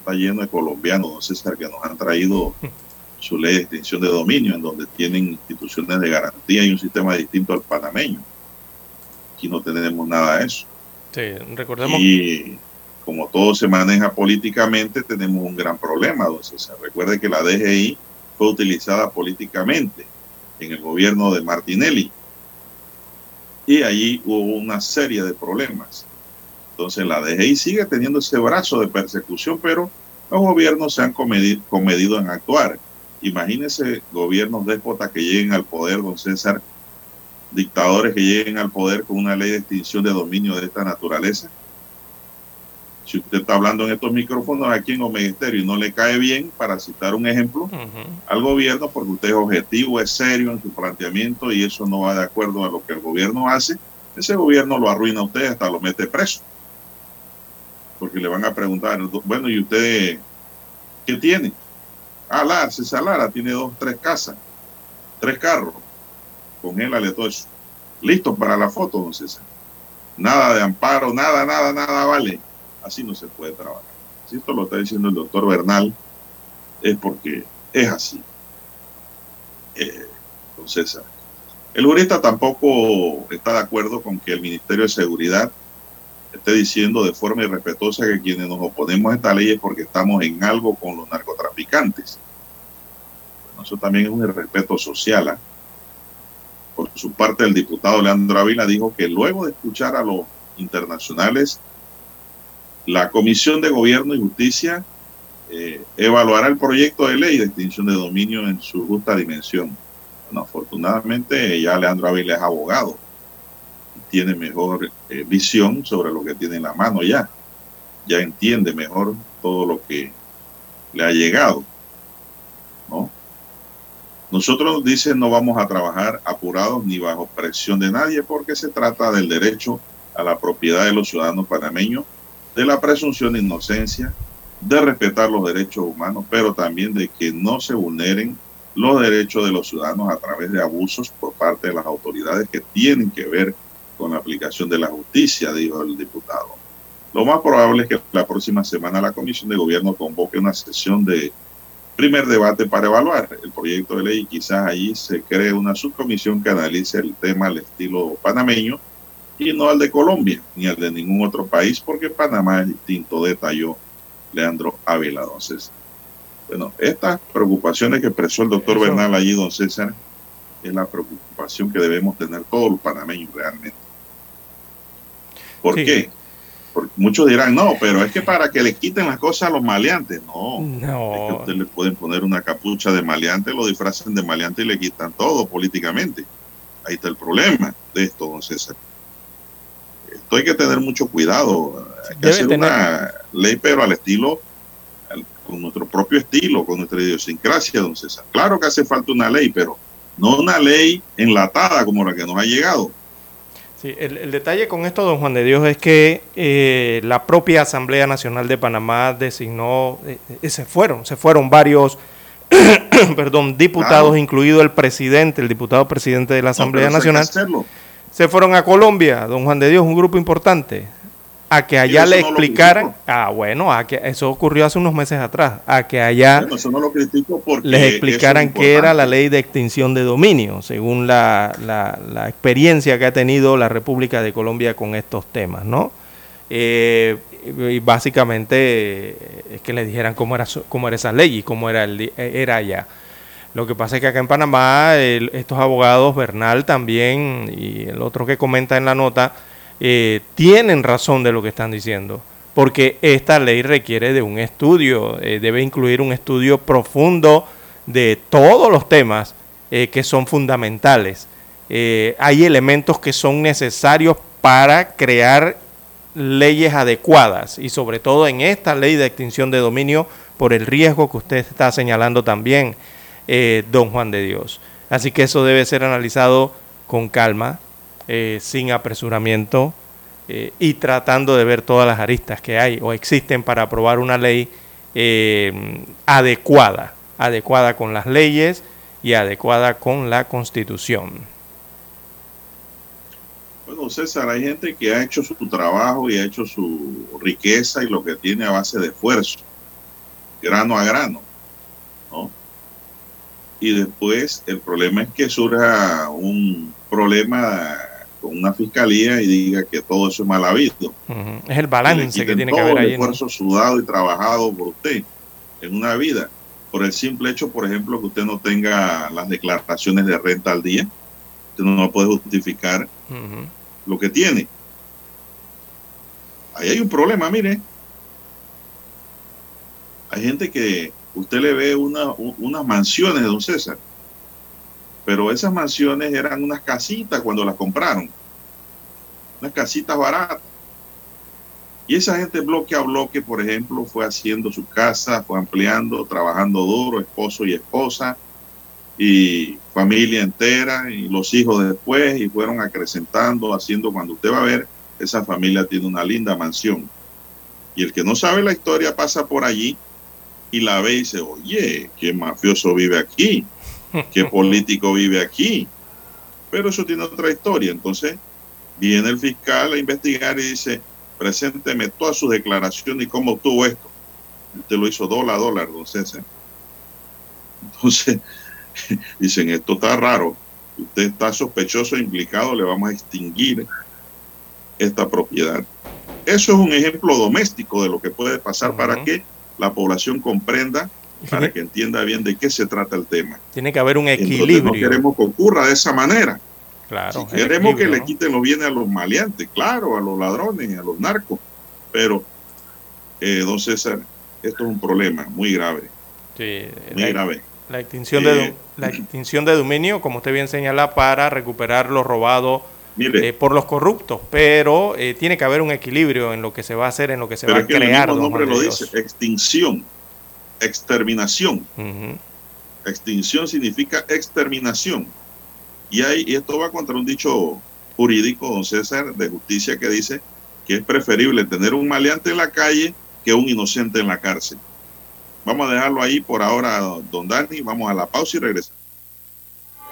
está lleno de colombianos, don César, que nos han traído su ley de extinción de dominio, en donde tienen instituciones de garantía y un sistema distinto al panameño. Aquí no tenemos nada de eso. Sí, recordemos. Y como todo se maneja políticamente, tenemos un gran problema, don César. Recuerde que la DGI fue utilizada políticamente en el gobierno de Martinelli. Y allí hubo una serie de problemas. Entonces la DGI sigue teniendo ese brazo de persecución, pero los gobiernos se han comedido, comedido en actuar. Imagínese gobiernos déspotas que lleguen al poder, don César, dictadores que lleguen al poder con una ley de extinción de dominio de esta naturaleza. Si usted está hablando en estos micrófonos aquí en Omega y no le cae bien, para citar un ejemplo, al gobierno, porque usted es objetivo, es serio en su planteamiento y eso no va de acuerdo a lo que el gobierno hace, ese gobierno lo arruina a usted hasta lo mete preso. Porque le van a preguntar, bueno, ¿y usted qué tiene? Ah, Lara, César Lara tiene dos, tres casas, tres carros. Congélale todo eso. Listo para la foto, don César. Nada de amparo, nada, nada, nada vale. Así no se puede trabajar. Si esto lo está diciendo el doctor Bernal, es porque es así. Eh. El jurista tampoco está de acuerdo con que el Ministerio de Seguridad esté diciendo de forma irrespetuosa que quienes nos oponemos a esta ley es porque estamos en algo con los narcotraficantes. Bueno, eso también es un irrespeto social. ¿eh? Por su parte, el diputado Leandro Ávila dijo que luego de escuchar a los internacionales, la Comisión de Gobierno y Justicia eh, evaluará el proyecto de ley de extinción de dominio en su justa dimensión. Bueno, afortunadamente ya Leandro Ávila es abogado y tiene mejor eh, visión sobre lo que tiene en la mano ya. Ya entiende mejor todo lo que le ha llegado. ¿no? Nosotros, dice, no vamos a trabajar apurados ni bajo presión de nadie porque se trata del derecho a la propiedad de los ciudadanos panameños, de la presunción de inocencia, de respetar los derechos humanos, pero también de que no se vulneren los derechos de los ciudadanos a través de abusos por parte de las autoridades que tienen que ver con la aplicación de la justicia, dijo el diputado. Lo más probable es que la próxima semana la Comisión de Gobierno convoque una sesión de primer debate para evaluar el proyecto de ley y quizás allí se cree una subcomisión que analice el tema al estilo panameño y no al de Colombia ni al de ningún otro país porque Panamá es distinto, detalló Leandro Ávila, don César. Bueno, estas preocupaciones que expresó el doctor Eso. Bernal allí, don César, es la preocupación que debemos tener todos los panameños realmente. ¿Por Sí. qué? Porque muchos dirán, no, pero es que para que le quiten las cosas a los maleantes, no. Es que No, usted le pueden poner una capucha de maleante, lo disfrazan de maleante y le quitan todo políticamente. Ahí está el problema de esto, don César. Esto hay que tener mucho cuidado. Hay que Debe hacer tener- una ley, pero al estilo, al- con nuestro propio estilo, con nuestra idiosincrasia, don César. Claro que hace falta una ley, pero no una ley enlatada como la que nos ha llegado. Sí, el, el detalle con esto, don Juan de Dios, es que eh, la propia Asamblea Nacional de Panamá designó, eh, eh, se fueron, se fueron varios, perdón, diputados, Claro. incluido el presidente, el diputado presidente de la Asamblea No, Nacional, hacerlo. Se fueron a Colombia, don Juan de Dios, un grupo importante, a que allá le explicaran, ah, bueno, a que eso ocurrió hace unos meses atrás, a que allá Bueno, eso no lo critico porque les eso es explicaran qué era la ley de extinción de dominio, según la, la- la experiencia que ha tenido la República de Colombia con estos temas, ¿no? Eh, y básicamente eh, es que les dijeran cómo era, su- cómo era esa ley y cómo era, el, eh, era allá. Lo que pasa es que acá en Panamá estos abogados, Bernal también y el otro que comenta en la nota, eh, tienen razón de lo que están diciendo, porque esta ley requiere de un estudio, eh, debe incluir un estudio profundo de todos los temas eh, que son fundamentales. Hay elementos que son necesarios para crear leyes adecuadas y sobre todo en esta ley de extinción de dominio por el riesgo que usted está señalando también, eh, don Juan de Dios. Así que eso debe ser analizado con calma, eh, sin apresuramiento eh, y tratando de ver todas las aristas que hay o existen para aprobar una ley adecuada, adecuada con las leyes y adecuada con la constitución. Bueno, César, hay gente que ha hecho su trabajo y ha hecho su riqueza y lo que tiene a base de esfuerzo, grano a grano, ¿no? Y después el problema es que surja un problema con una fiscalía y diga que todo eso es mal habido. Es el balance que, tiene que haber ahí. el esfuerzo sudado y trabajado por usted en una vida. Por el simple hecho, por ejemplo, que usted no tenga las declaraciones de renta al día, usted no puede justificar lo que tiene. Ahí hay un problema, mire. Hay gente que usted le ve una, unas mansiones de don César pero esas mansiones eran unas casitas cuando las compraron, unas casitas baratas. Y esa gente bloque a bloque, por ejemplo, fue haciendo su casa, fue ampliando, trabajando duro, esposo y esposa, y familia entera, y los hijos después, y fueron acrecentando, haciendo, cuando usted va a ver, esa familia tiene una linda mansión. Y el que no sabe la historia pasa por allí y la ve y dice, oye, qué mafioso vive aquí qué político vive aquí. Pero eso tiene otra historia. Entonces, viene el fiscal a investigar y dice, presénteme todas sus declaraciones y cómo obtuvo esto. Usted lo hizo dólar a dólar, don César. Entonces, dicen, esto está raro. Usted está sospechoso e implicado, le vamos a extinguir esta propiedad. Eso es un ejemplo doméstico de lo que puede pasar para que la población comprenda para que entienda bien de qué se trata el tema. Tiene que haber un equilibrio. no queremos que ocurra de esa manera. Claro. queremos que le quiten los bienes a los maleantes, claro, a los ladrones, a los narcos. Pero, eh, don César, esto es un problema muy grave. Sí, muy grave. La extinción, de, eh, la extinción de dominio, como usted bien señala, para recuperar lo robado eh, por los corruptos, pero tiene que haber un equilibrio en lo que se va a hacer, en lo que se va a crear. El nombre lo dice, extinción exterminación. Extinción significa exterminación. Y, hay, y esto va contra un dicho jurídico, don César, de justicia, que dice que es preferible tener un maleante en la calle que un inocente en la cárcel. Vamos a dejarlo ahí por ahora, don Dani. Vamos a la pausa y regresamos.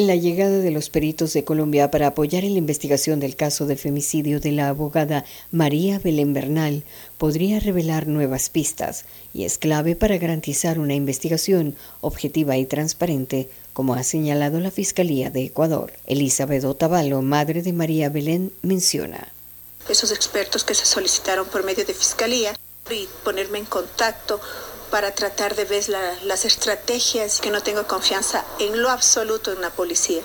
La llegada de los peritos de Colombia para apoyar en la investigación del caso del femicidio de la abogada María Belén Bernal podría revelar nuevas pistas y es clave para garantizar una investigación objetiva y transparente, como ha señalado la Fiscalía de Ecuador. Elizabeth Otavalo, madre de María Belén, menciona. Esos expertos que se solicitaron por medio de Fiscalía y ponerme en contacto para tratar de ver las estrategias que no tengo confianza en lo absoluto en la policía.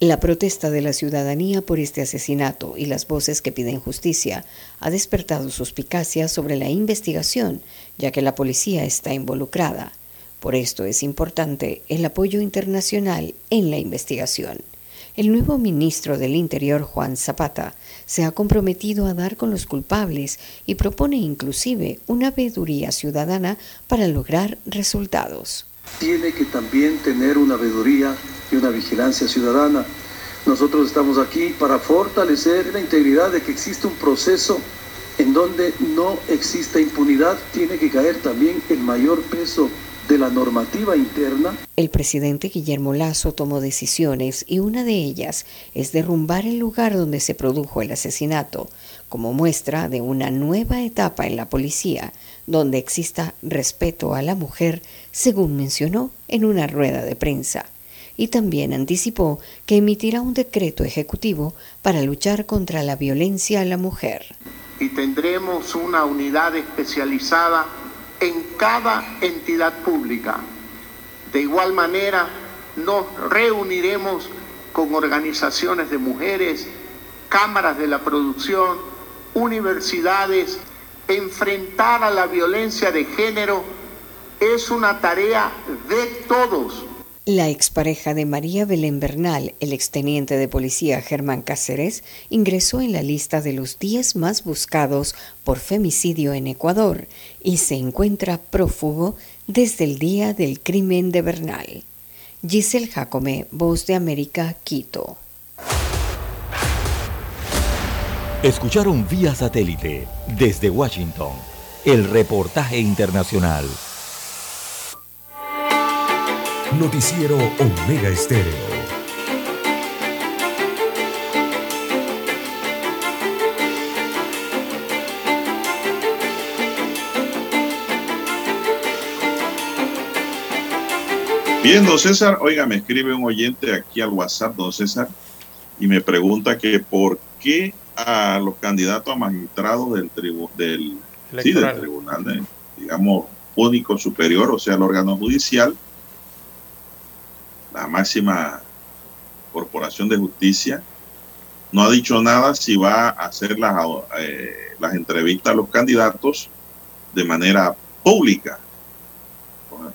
La protesta de la ciudadanía por este asesinato y las voces que piden justicia ha despertado suspicacias sobre la investigación, ya que la policía está involucrada. Por esto es importante el apoyo internacional en la investigación. El nuevo ministro del Interior, Juan Zapata, se ha comprometido a dar con los culpables y propone inclusive una veeduría ciudadana para lograr resultados. Tiene que también tener una veeduría y una vigilancia ciudadana. Nosotros estamos aquí para fortalecer la integridad de que existe un proceso en donde no exista impunidad. Tiene que caer también el mayor peso de la normativa interna. El presidente Guillermo Lazo tomó decisiones y una de ellas es derrumbar el lugar donde se produjo el asesinato, como muestra de una nueva etapa en la policía, donde exista respeto a la mujer, según mencionó en una rueda de prensa. Y también anticipó que emitirá un decreto ejecutivo para luchar contra la violencia a la mujer. Y tendremos una unidad especializada en cada entidad pública. De igual manera, nos reuniremos con organizaciones de mujeres cámaras de la producción, universidades, enfrentar a la violencia de género es una tarea de todos. La expareja de María Belén Bernal, el exteniente de policía Germán Cáceres, ingresó en la lista de los 10 más buscados por femicidio en Ecuador y se encuentra prófugo desde el día del crimen de Bernal. Giselle Jacome, Voz de América, Quito. Escucharon vía satélite desde Washington el reportaje internacional. Noticiero Omega Estéreo. Bien, don César, oiga, me escribe un oyente aquí al WhatsApp, don César, y me pregunta que por qué a los candidatos a magistrados del, tribu del, sí, del tribunal, digamos, único superior, o sea, el órgano judicial, la máxima corporación de justicia, no ha dicho nada si va a hacer las, eh, las entrevistas a los candidatos de manera pública,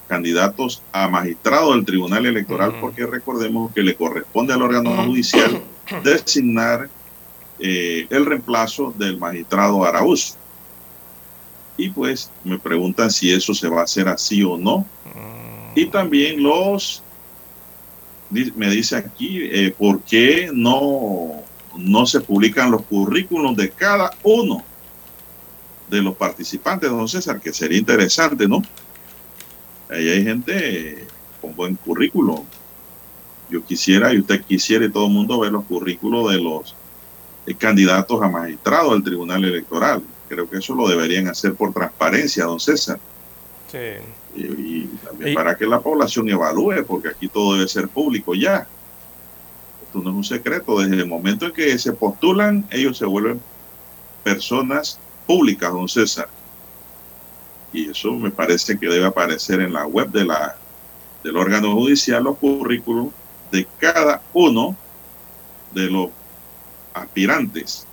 candidatos a magistrados del Tribunal Electoral, porque recordemos que le corresponde al órgano judicial designar eh, el reemplazo del magistrado Araúz. Y pues me preguntan si eso se va a hacer así o no. Y también los, me dice aquí, eh, ¿por qué no, no se publican los currículos de cada uno de los participantes, don César? Que sería interesante, ¿no? Ahí hay gente con buen currículo. Yo quisiera, y usted quisiera, y todo el mundo ver los currículos de los eh, candidatos a magistrado del Tribunal Electoral. Creo que eso lo deberían hacer por transparencia, don César. Sí. Y, también para que la población evalúe, porque aquí todo debe ser público ya. Esto no es un secreto. Desde el momento en que se postulan, ellos se vuelven personas públicas, don César. Y eso me parece que debe aparecer en la web del órgano judicial, los currículos de cada uno de los aspirantes.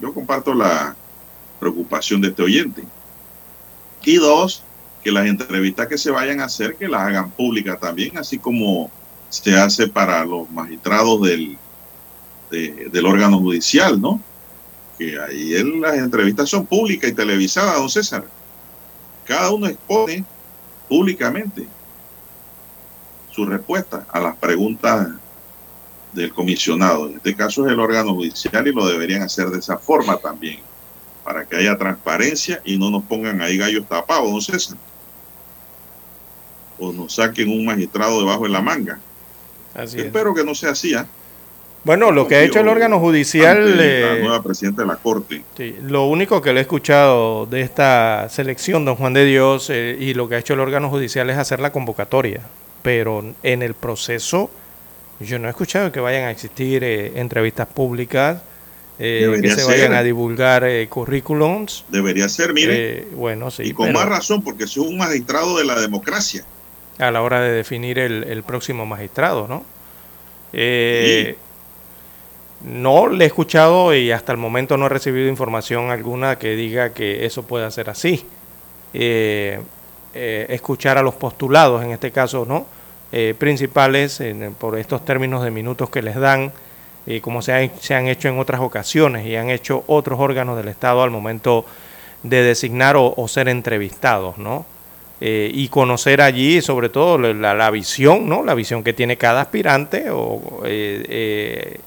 Yo comparto la preocupación de este oyente. Y dos, que las entrevistas que se vayan a hacer, que las hagan públicas también, así como se hace para los magistrados del, del órgano judicial, ¿no? Que ahí las entrevistas son públicas y televisadas, don César. Cada uno expone públicamente su respuesta a las preguntas del comisionado. En este caso es el órgano judicial y lo deberían hacer de esa forma también, para que haya transparencia y no nos pongan ahí gallos tapados, no César. O nos saquen un magistrado debajo de la manga. Así Espero que no sea así. ¿ah? Bueno, lo que ha hecho el órgano judicial... La eh, nueva presidenta de la Corte. Sí, lo único que le he escuchado de esta selección, don Juan de Dios, eh, y lo que ha hecho el órgano judicial es hacer la convocatoria. Pero en el proceso yo no he escuchado que vayan a existir eh, entrevistas públicas, eh, que se vayan a divulgar eh, currículums. Debería ser, mire. bueno, sí. Y con más razón, porque es un magistrado de la democracia. A la hora de definir el, próximo magistrado, ¿no? No le he escuchado y hasta el momento no he recibido información alguna que diga que eso pueda ser así. escuchar a los postulados, en este caso, ¿no? Eh, principales por estos términos de minutos que les dan, como se, se, han hecho en otras ocasiones y han hecho otros órganos del Estado al momento de designar o, ser entrevistados, ¿no? Eh, y conocer allí sobre todo la, la, visión, ¿no? La visión que tiene cada aspirante o, eh,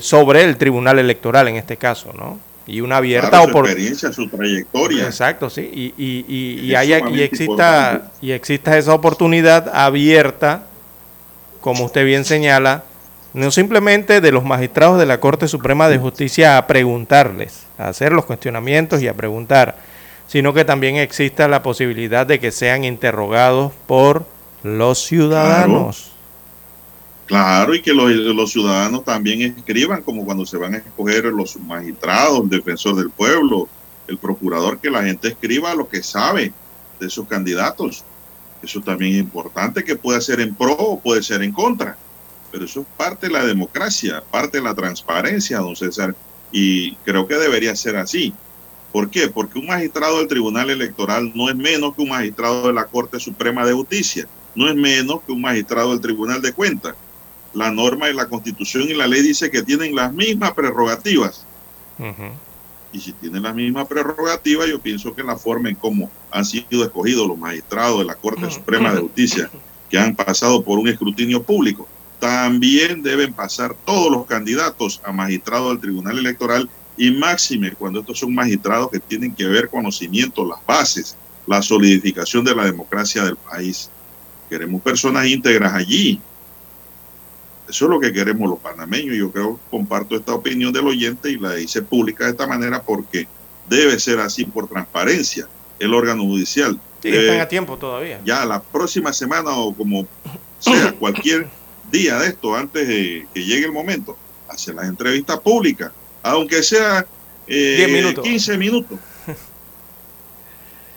sobre el Tribunal Electoral en este caso, ¿no? y una abierta oportunidad. Su experiencia, su trayectoria. Exacto, sí. Y, y, y, y, haya, y, exista, y exista esa oportunidad abierta, como usted bien señala, no simplemente de los magistrados de la Corte Suprema de Justicia a preguntarles, a hacer los cuestionamientos y a preguntar, sino que también exista la posibilidad de que sean interrogados por los ciudadanos. Claro, y que los, ciudadanos también escriban, como cuando se van a escoger los magistrados, el defensor del pueblo, el procurador, que la gente escriba lo que sabe de esos candidatos. Eso también es importante, que puede ser en pro o puede ser en contra. pero eso es parte de la democracia, parte de la transparencia, don César, y creo que debería ser así. ¿Por qué? Porque un magistrado del Tribunal Electoral no es menos que un magistrado de la Corte Suprema de Justicia, no es menos que un magistrado del Tribunal de Cuentas. La norma y la Constitución y la ley dice que tienen las mismas prerrogativas. Y si tienen las mismas prerrogativas, yo pienso que la forma en cómo han sido escogidos los magistrados de la Corte Suprema de Justicia, que han pasado por un escrutinio público, también deben pasar todos los candidatos a magistrado del Tribunal Electoral y máxime cuando estos son magistrados que tienen que ver conocimiento, las bases, la solidificación de la democracia del país. Queremos personas íntegras allí. Eso es lo que queremos los panameños. Yo creo comparto esta opinión del oyente y la hice pública de esta manera porque debe ser así por transparencia. El órgano judicial. Sí, están a tiempo todavía. Ya la próxima semana o como sea, cualquier día de esto, antes de que llegue el momento, hacer las entrevistas públicas aunque sea eh, 15 minutos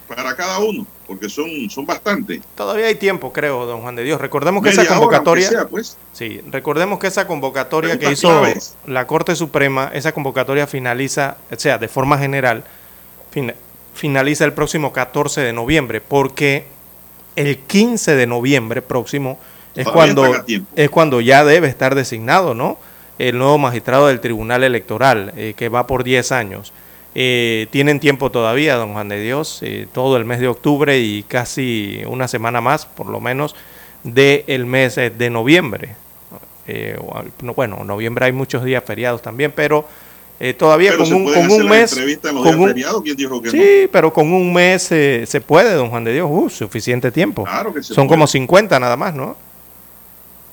para cada uno, porque son, son bastantes. Todavía hay tiempo, creo, don Juan de Dios. Recordemos que esa convocatoria, pues. sí, recordemos que esa convocatoria que hizo la Corte Suprema, esa convocatoria finaliza, o sea, de forma general, finaliza el próximo 14 de noviembre, porque el 15 de noviembre próximo es cuando, es cuando ya debe estar designado, ¿no? el nuevo magistrado del Tribunal Electoral, eh, que va por 10 años. Eh, tienen tiempo todavía, don Juan de Dios, eh, todo el mes de octubre y casi una semana más, por lo menos, del mes de noviembre. bueno, en noviembre hay muchos días feriados también, pero todavía con, un, con un mes... Con un, sí, pero con un mes se puede, don Juan de Dios, uh, suficiente tiempo. Son como 50 nada más, ¿no?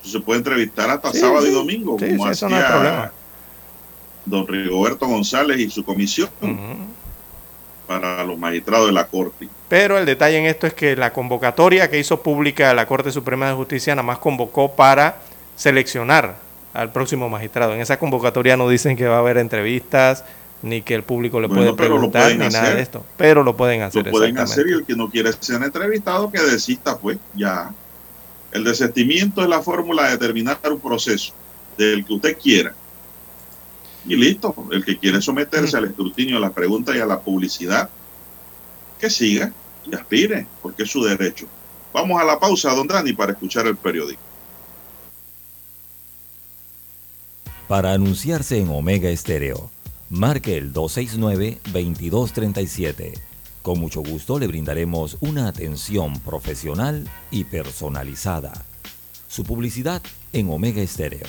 se puede entrevistar hasta sábado y domingo, como hacía don Rigoberto González y su comisión para los magistrados de la Corte. Pero el detalle en esto es que la convocatoria que hizo pública la Corte Suprema de Justicia nada más convocó para seleccionar al próximo magistrado. En esa convocatoria no dicen que va a haber entrevistas, ni que el público le puede preguntar, ni nada de esto. Pero lo pueden hacer. Lo pueden hacer y el que no quiere ser entrevistado, que desista, pues ya el desistimiento es la fórmula de terminar un proceso del que usted quiera. Y listo, el que quiere someterse al escrutinio, a la pregunta y a la publicidad, que siga y aspire, porque es su derecho. Vamos a la pausa, don Dani, para escuchar el periódico. Para anunciarse en Omega Estéreo, marque el 269-2237 con mucho gusto le brindaremos una atención profesional y personalizada. Su publicidad en Omega Estéreo.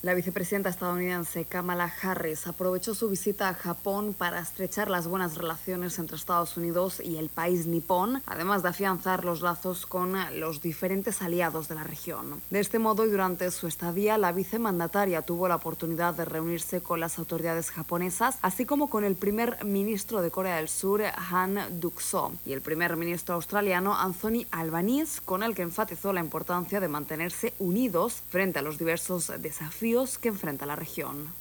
La vicepresidenta estadounidense Kamala Harris aprovechó su visita a Japón para estrechar las buenas relaciones entre Estados Unidos y el país nipón, además de afianzar los lazos con los diferentes aliados de la región. De este modo, y durante su estadía, la vicemandataria tuvo la oportunidad de reunirse con las autoridades japonesas, así como con el primer ministro de Corea del Sur, Han Duck-soo, y el primer ministro australiano, Anthony Albanese, con el que enfatizó la importancia de mantenerse unidos frente a los diversos desafíos que enfrenta la región.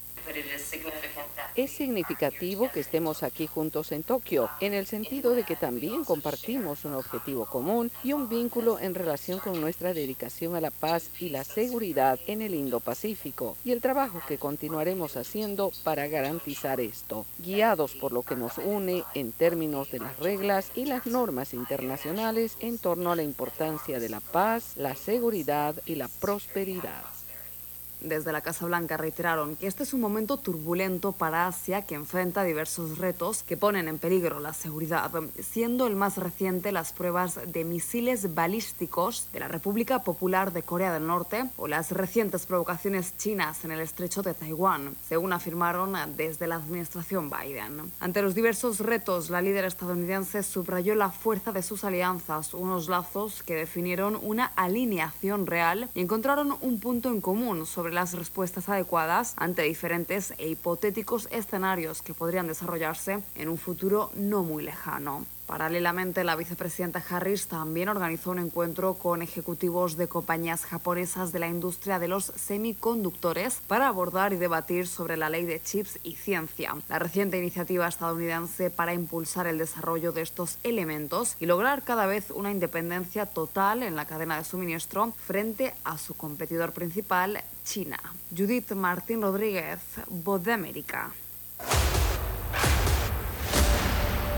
Es significativo que estemos aquí juntos en Tokio, en el sentido de que también compartimos un objetivo común y un vínculo en relación con nuestra dedicación a la paz y la seguridad en el Indo-Pacífico y el trabajo que continuaremos haciendo para garantizar esto, guiados por lo que nos une en términos de las reglas y las normas internacionales en torno a la importancia de la paz, la seguridad y la prosperidad. Desde la Casa Blanca reiteraron que este es un momento turbulento para Asia que enfrenta diversos retos que ponen en peligro la seguridad, siendo el más reciente las pruebas de misiles balísticos de la República Popular de Corea del Norte o las recientes provocaciones chinas en el estrecho de Taiwán, según afirmaron desde la administración Biden. Ante los diversos retos, la líder estadounidense subrayó la fuerza de sus alianzas, unos lazos que definieron una alineación real y encontraron un punto en común las respuestas adecuadas ante diferentes e hipotéticos escenarios que podrían desarrollarse en un futuro no muy lejano. Paralelamente, la vicepresidenta Harris también organizó un encuentro con ejecutivos de compañías japonesas de la industria de los semiconductores para abordar y debatir sobre la ley de chips y ciencia, la reciente iniciativa estadounidense para impulsar el desarrollo de estos elementos y lograr cada vez una independencia total en la cadena de suministro frente a su competidor principal, China. Judith Martín Rodríguez, Voz de América.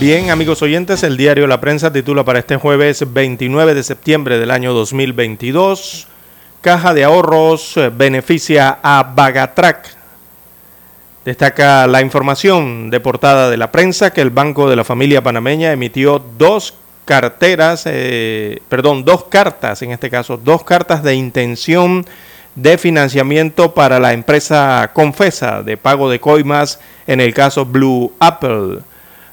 Bien, amigos oyentes, el diario La Prensa titula para este jueves 29 de septiembre del año 2022, Caja de Ahorros eh, beneficia a Bagatrac. Destaca la información de portada de la prensa que el Banco de la Familia Panameña emitió dos carteras, eh, perdón, dos cartas, en este caso, dos cartas de intención de financiamiento para la empresa Confesa de pago de coimas en el caso Blue Apple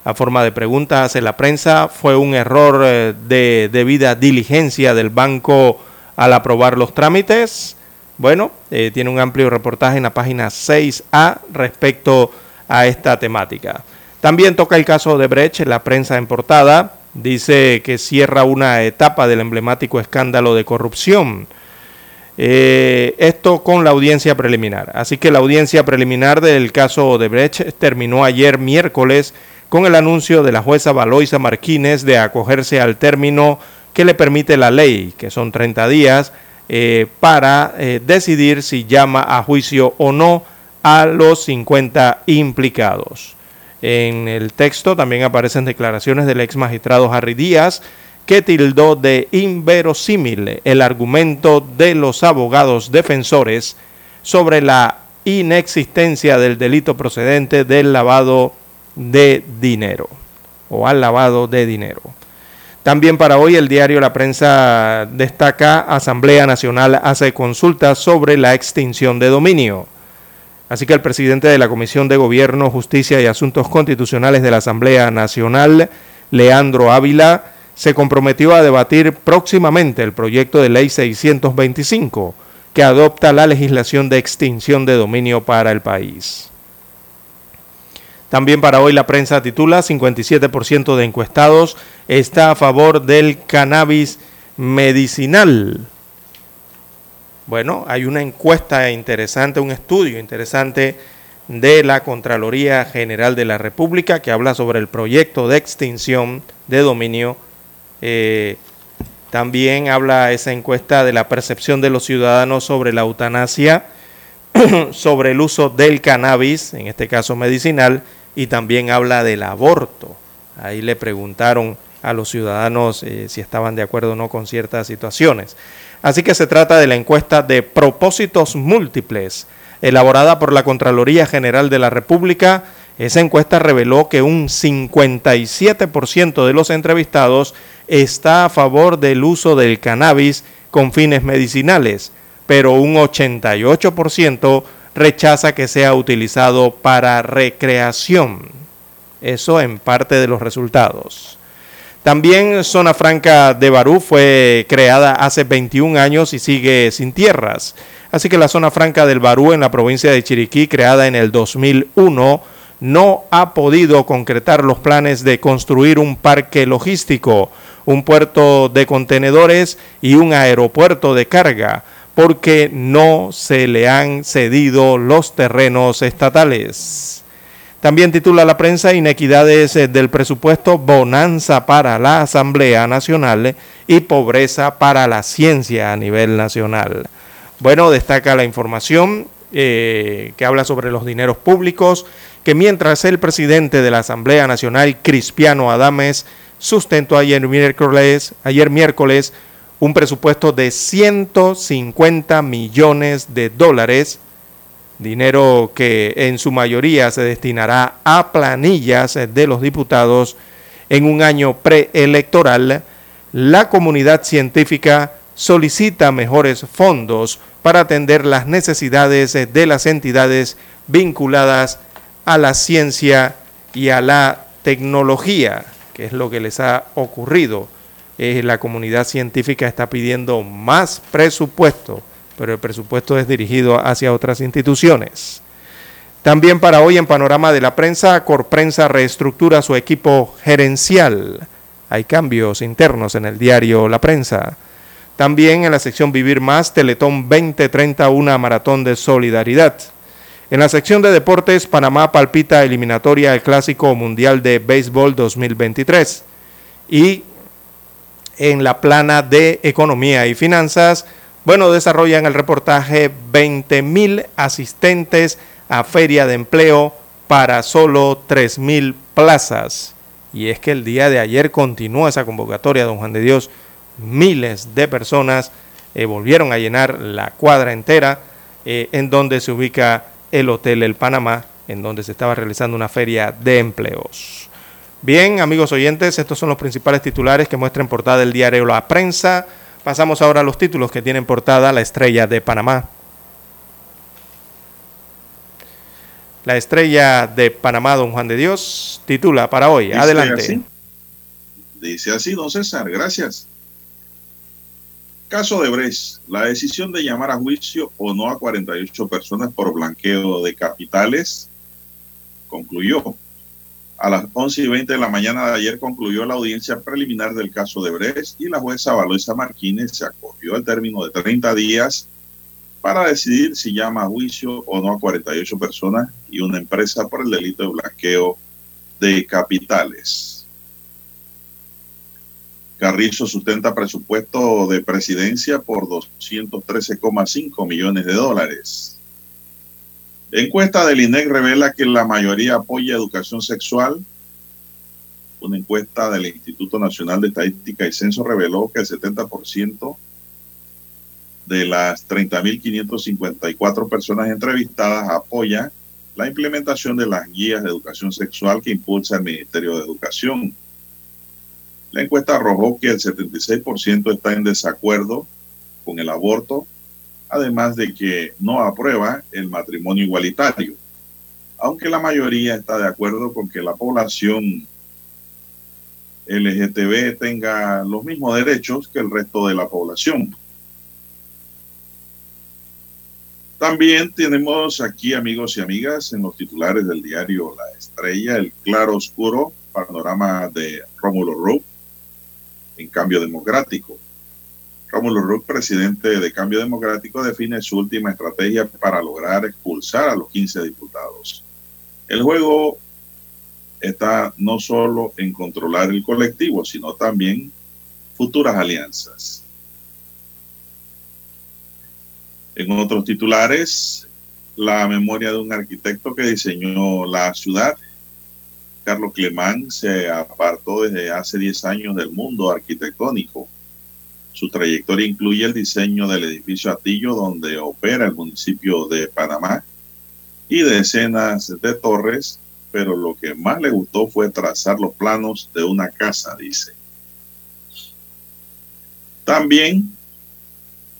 a forma de pregunta hace la prensa, fue un error eh, de debida diligencia del banco al aprobar los trámites. Bueno, eh, tiene un amplio reportaje en la página 6A respecto a esta temática. También toca el caso de Brecht, la prensa en portada dice que cierra una etapa del emblemático escándalo de corrupción. Eh, esto con la audiencia preliminar. Así que la audiencia preliminar del caso de Brecht terminó ayer miércoles con el anuncio de la jueza Valoisa Marquínez de acogerse al término que le permite la ley, que son 30 días, eh, para eh, decidir si llama a juicio o no a los 50 implicados. En el texto también aparecen declaraciones del ex magistrado Harry Díaz, que tildó de inverosímil el argumento de los abogados defensores sobre la inexistencia del delito procedente del lavado de dinero o al lavado de dinero. También para hoy el diario La Prensa destaca Asamblea Nacional hace consultas sobre la extinción de dominio. Así que el presidente de la Comisión de Gobierno, Justicia y Asuntos Constitucionales de la Asamblea Nacional, Leandro Ávila, se comprometió a debatir próximamente el proyecto de ley 625 que adopta la legislación de extinción de dominio para el país. También para hoy la prensa titula 57% de encuestados está a favor del cannabis medicinal. Bueno, hay una encuesta interesante, un estudio interesante de la Contraloría General de la República que habla sobre el proyecto de extinción de dominio. Eh, también habla esa encuesta de la percepción de los ciudadanos sobre la eutanasia, sobre el uso del cannabis, en este caso medicinal, y también habla del aborto. Ahí le preguntaron a los ciudadanos eh, si estaban de acuerdo o no con ciertas situaciones. Así que se trata de la encuesta de propósitos múltiples, elaborada por la Contraloría General de la República. Esa encuesta reveló que un 57% de los entrevistados está a favor del uso del cannabis con fines medicinales, pero un 88% rechaza que sea utilizado para recreación. Eso en parte de los resultados. También Zona Franca de Barú fue creada hace 21 años y sigue sin tierras. Así que la Zona Franca del Barú en la provincia de Chiriquí, creada en el 2001, no ha podido concretar los planes de construir un parque logístico, un puerto de contenedores y un aeropuerto de carga, porque no se le han cedido los terrenos estatales. También titula la prensa Inequidades eh, del presupuesto, bonanza para la Asamblea Nacional y pobreza para la ciencia a nivel nacional. Bueno, destaca la información eh, que habla sobre los dineros públicos, que mientras el presidente de la Asamblea Nacional, Cristiano Adames, sustentó ayer miércoles, ayer miércoles un presupuesto de 150 millones de dólares dinero que en su mayoría se destinará a planillas de los diputados en un año preelectoral, la comunidad científica solicita mejores fondos para atender las necesidades de las entidades vinculadas a la ciencia y a la tecnología, que es lo que les ha ocurrido. La comunidad científica está pidiendo más presupuesto pero el presupuesto es dirigido hacia otras instituciones. También para hoy en Panorama de la Prensa, Corprensa reestructura su equipo gerencial. Hay cambios internos en el diario La Prensa. También en la sección Vivir Más, Teletón 2030, una maratón de solidaridad. En la sección de deportes, Panamá palpita eliminatoria al Clásico Mundial de Béisbol 2023. Y en la plana de Economía y Finanzas, bueno, desarrollan el reportaje 20.000 asistentes a feria de empleo para solo 3.000 plazas. Y es que el día de ayer continuó esa convocatoria, don Juan de Dios. Miles de personas eh, volvieron a llenar la cuadra entera eh, en donde se ubica el Hotel El Panamá, en donde se estaba realizando una feria de empleos. Bien, amigos oyentes, estos son los principales titulares que muestran portada del diario La Prensa. Pasamos ahora a los títulos que tienen portada la estrella de Panamá. La estrella de Panamá, don Juan de Dios, titula para hoy. Adelante. Dice así, don César, gracias. Caso de Bres, la decisión de llamar a juicio o no a 48 personas por blanqueo de capitales concluyó. A las 11 y 20 de la mañana de ayer concluyó la audiencia preliminar del caso de Bres y la jueza Valoisa Martínez se acogió al término de 30 días para decidir si llama a juicio o no a 48 personas y una empresa por el delito de blanqueo de capitales. Carrizo sustenta presupuesto de presidencia por 213,5 millones de dólares. Encuesta del INEC revela que la mayoría apoya educación sexual. Una encuesta del Instituto Nacional de Estadística y Censo reveló que el 70% de las 30.554 personas entrevistadas apoya la implementación de las guías de educación sexual que impulsa el Ministerio de Educación. La encuesta arrojó que el 76% está en desacuerdo con el aborto además de que no aprueba el matrimonio igualitario, aunque la mayoría está de acuerdo con que la población LGTB tenga los mismos derechos que el resto de la población. También tenemos aquí, amigos y amigas, en los titulares del diario La Estrella, el claro oscuro panorama de Rómulo Rowe en cambio democrático. Rómulo Rook, presidente de Cambio Democrático, define su última estrategia para lograr expulsar a los 15 diputados. El juego está no solo en controlar el colectivo, sino también futuras alianzas. En otros titulares, la memoria de un arquitecto que diseñó la ciudad. Carlos Clemán se apartó desde hace 10 años del mundo arquitectónico su trayectoria incluye el diseño del edificio Atillo, donde opera el municipio de Panamá, y decenas de torres, pero lo que más le gustó fue trazar los planos de una casa, dice. También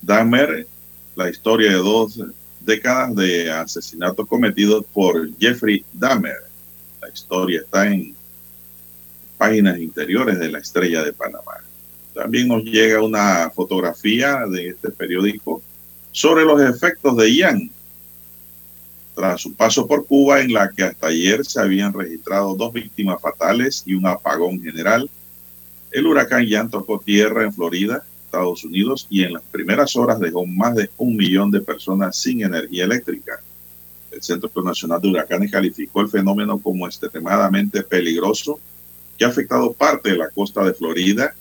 Dahmer, la historia de dos décadas de asesinatos cometidos por Jeffrey Dahmer. La historia está en páginas interiores de la estrella de Panamá. También nos llega una fotografía de este periódico sobre los efectos de Ian. tras su paso por Cuba, en la que hasta ayer se habían registrado dos víctimas fatales y un apagón general. El huracán ya tocó tierra en Florida, Estados Unidos, y en las primeras horas dejó más de un millón de personas sin energía eléctrica. El Centro Nacional de Huracanes calificó el fenómeno como extremadamente peligroso, que ha afectado parte de la costa de Florida,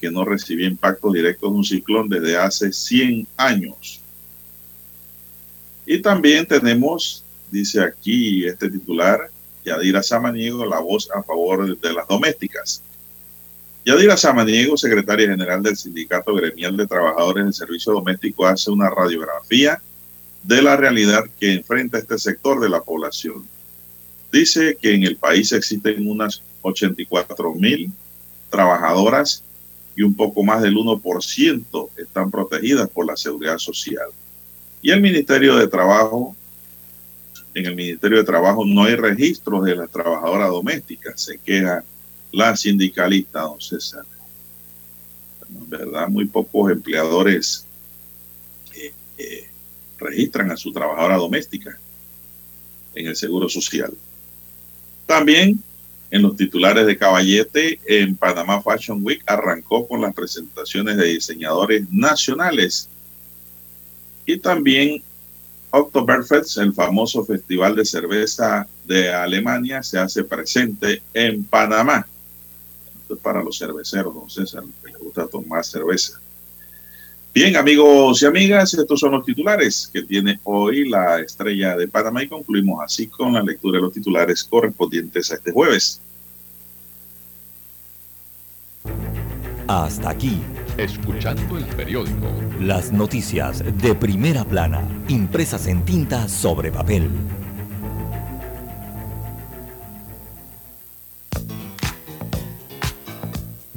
que no recibió impacto directo de un ciclón desde hace 100 años. Y también tenemos, dice aquí este titular, Yadira Samaniego, la voz a favor de las domésticas. Yadira Samaniego, secretaria general del Sindicato Gremial de Trabajadores del Servicio Doméstico, hace una radiografía de la realidad que enfrenta este sector de la población. Dice que en el país existen unas 84 mil trabajadoras y un poco más del 1% están protegidas por la seguridad social. Y el Ministerio de Trabajo, en el Ministerio de Trabajo no hay registros de las trabajadoras domésticas, se queja la sindicalista, don César. En verdad, muy pocos empleadores eh, eh, registran a su trabajadora doméstica en el Seguro Social. También en los titulares de Caballete, en Panamá Fashion Week arrancó con las presentaciones de diseñadores nacionales y también Oktoberfest, el famoso festival de cerveza de Alemania, se hace presente en Panamá. Esto es para los cerveceros, don César, que les gusta tomar cerveza. Bien, amigos y amigas, estos son los titulares que tiene hoy la estrella de Panamá y concluimos así con la lectura de los titulares correspondientes a este jueves. Hasta aquí. Escuchando el periódico. Las noticias de primera plana, impresas en tinta sobre papel.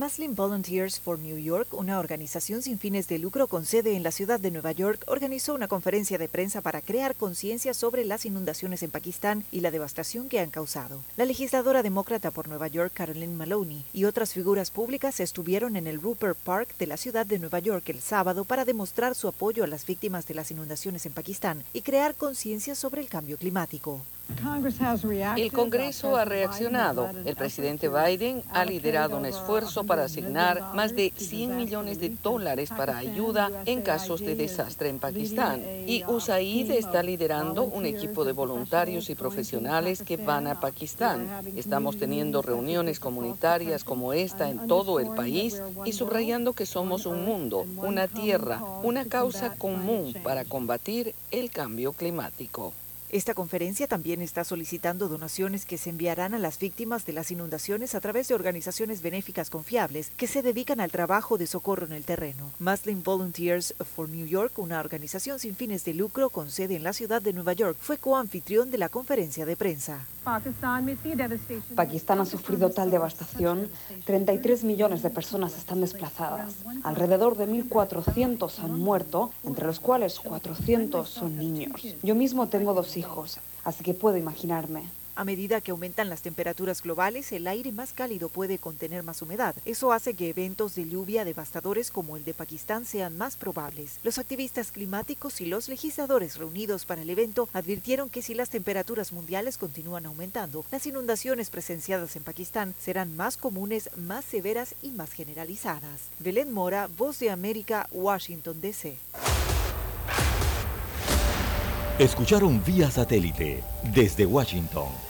Muslim Volunteers for New York, una organización sin fines de lucro con sede en la ciudad de Nueva York, organizó una conferencia de prensa para crear conciencia sobre las inundaciones en Pakistán y la devastación que han causado. La legisladora demócrata por Nueva York, Carolyn Maloney, y otras figuras públicas estuvieron en el Rupert Park de la ciudad de Nueva York el sábado para demostrar su apoyo a las víctimas de las inundaciones en Pakistán y crear conciencia sobre el cambio climático. El Congreso ha reaccionado. El presidente Biden ha liderado un esfuerzo para asignar más de 100 millones de dólares para ayuda en casos de desastre en Pakistán. Y USAID está liderando un equipo de voluntarios y profesionales que van a Pakistán. Estamos teniendo reuniones comunitarias como esta en todo el país y subrayando que somos un mundo, una tierra, una causa común para combatir el cambio climático. Esta conferencia también está solicitando donaciones que se enviarán a las víctimas de las inundaciones a través de organizaciones benéficas confiables que se dedican al trabajo de socorro en el terreno. Muslim Volunteers for New York, una organización sin fines de lucro con sede en la ciudad de Nueva York, fue coanfitrión de la conferencia de prensa. Pakistán ha sufrido tal devastación, 33 millones de personas están desplazadas. Alrededor de 1.400 han muerto, entre los cuales 400 son niños. Yo mismo tengo dos hijos, así que puedo imaginarme. A medida que aumentan las temperaturas globales, el aire más cálido puede contener más humedad. Eso hace que eventos de lluvia devastadores como el de Pakistán sean más probables. Los activistas climáticos y los legisladores reunidos para el evento advirtieron que si las temperaturas mundiales continúan aumentando, las inundaciones presenciadas en Pakistán serán más comunes, más severas y más generalizadas. Belén Mora, Voz de América, Washington, D.C. Escucharon vía satélite desde Washington